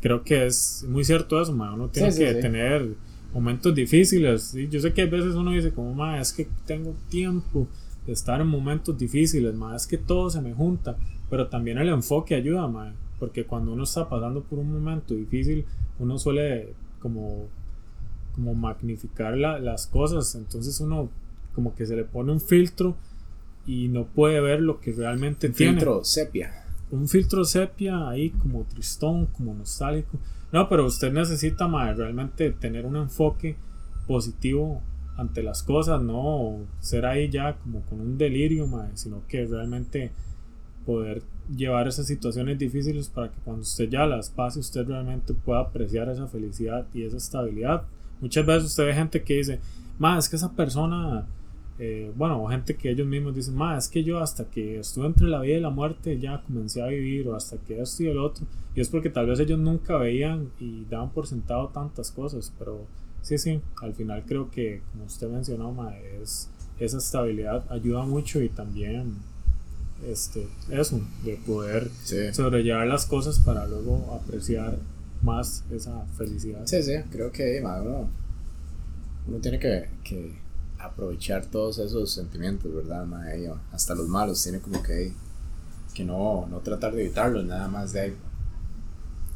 creo que es muy cierto eso, ma. Uno tiene que tener momentos difíciles. Yo sé que a veces uno dice como, ma, es que tengo tiempo de estar en momentos difíciles, ma, es que todo se me junta, pero también el enfoque ayuda, ma, porque cuando uno está pasando por un momento difícil, uno suele como, como magnificar las cosas, entonces uno como que se le pone un filtro y no puede ver lo que realmente un Filtro sepia. Un filtro sepia ahí como tristón, como nostálgico. No, pero usted necesita más realmente tener un enfoque positivo ante las cosas, no ser ahí ya como con un delirio, mae, sino que realmente poder llevar esas situaciones difíciles para que cuando usted ya las pase, usted realmente pueda apreciar esa felicidad y esa estabilidad. Muchas veces usted ve gente que dice, más es que esa persona eh, bueno, gente que ellos mismos dicen, ma, es que yo hasta que estuve entre la vida y la muerte ya comencé a vivir, o hasta que esto y el otro. Y es porque tal vez ellos nunca veían y daban por sentado tantas cosas, pero sí, sí, al final creo que, como usted mencionó, ma, es, esa estabilidad ayuda mucho y también este, eso, de poder Sí. sobrellevar las cosas para luego apreciar más esa felicidad. Sí, sí, creo que uno, uno tiene que, que aprovechar todos esos sentimientos, ¿verdad? ma? Y, hasta los malos, tiene como que, que no, no tratar de evitarlos, nada más de,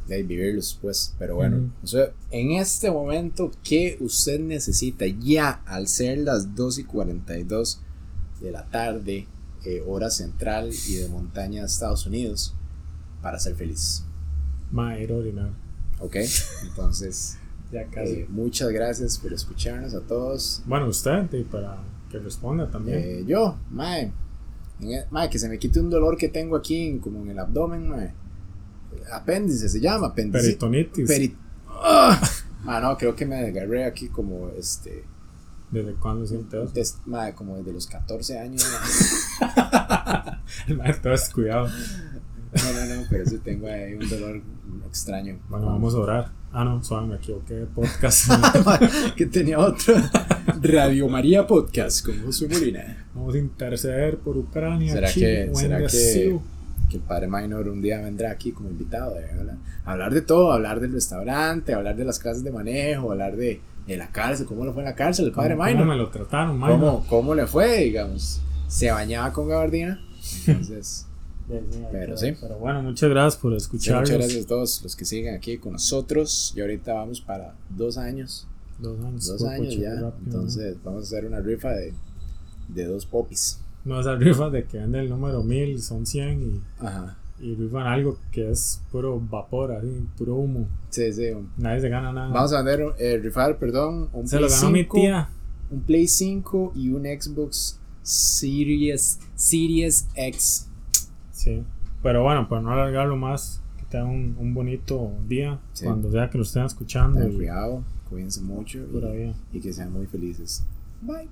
de vivirlos, pues. Pero bueno, Ujú. o sea, en este momento, ¿qué usted necesita ya al ser las 2 y 42 de la tarde, eh, hora central y de montaña de Estados Unidos, para ser feliz? Ma, a orinar. ¿Ok? Entonces... Ya casi. Eh, muchas gracias por escucharnos a todos. bueno, usted, y para que responda también. Eh, yo, mae, mae, que se me quite un dolor que tengo aquí, en- como en el abdomen, mae. Apéndice se llama, apéndice. Peritonitis. Peri- ¡Ah! Ah, no, creo que me desgarré aquí como este. ¿Desde cuándo siente eso? des- mae, como desde los 14 años. mae. Entonces, cuidado. No, no, no, pero sí tengo ahí un dolor extraño. Bueno, vamos a orar. Ah, no, suave, me equivoqué podcast. que tenía otro. Radio María Podcast con Josué Molina. vamos a interceder por Ucrania. ¿Será que- será que- que el padre Minor un día vendrá aquí como invitado eh, hablar, hablar de todo, hablar del restaurante, hablar de las clases de manejo, hablar de, de la cárcel, cómo le fue en la cárcel el padre ¿Cómo, Minor, cómo me lo trataron, Minor? ¿Cómo, cómo le fue, digamos, se bañaba con gabardina, entonces, Sí, sí, hay Pero sí. Pero bueno, muchas gracias por sí, escucharnos. muchas gracias a todos los que siguen aquí con nosotros, y ahorita vamos para dos años, Dos años. dos años ya, rápido, entonces vamos a hacer una rifa de, de dos popis, ¿no? Esas rifas de que vende el número 1000 son 100 y, ajá, y rifan algo que es puro vapor, así, puro humo. sí, sí, Nadie se gana nada. vamos a vender, eh, rifar, perdón, un se lo Play ganó mi 5. tía. un Play 5 y un Xbox Series, Series X. Sí. Pero bueno, para no alargarlo más, que tengan un, un bonito día Sí. cuando sea que lo estén escuchando. Cuidado, cuídense mucho y que sean muy felices. Bye.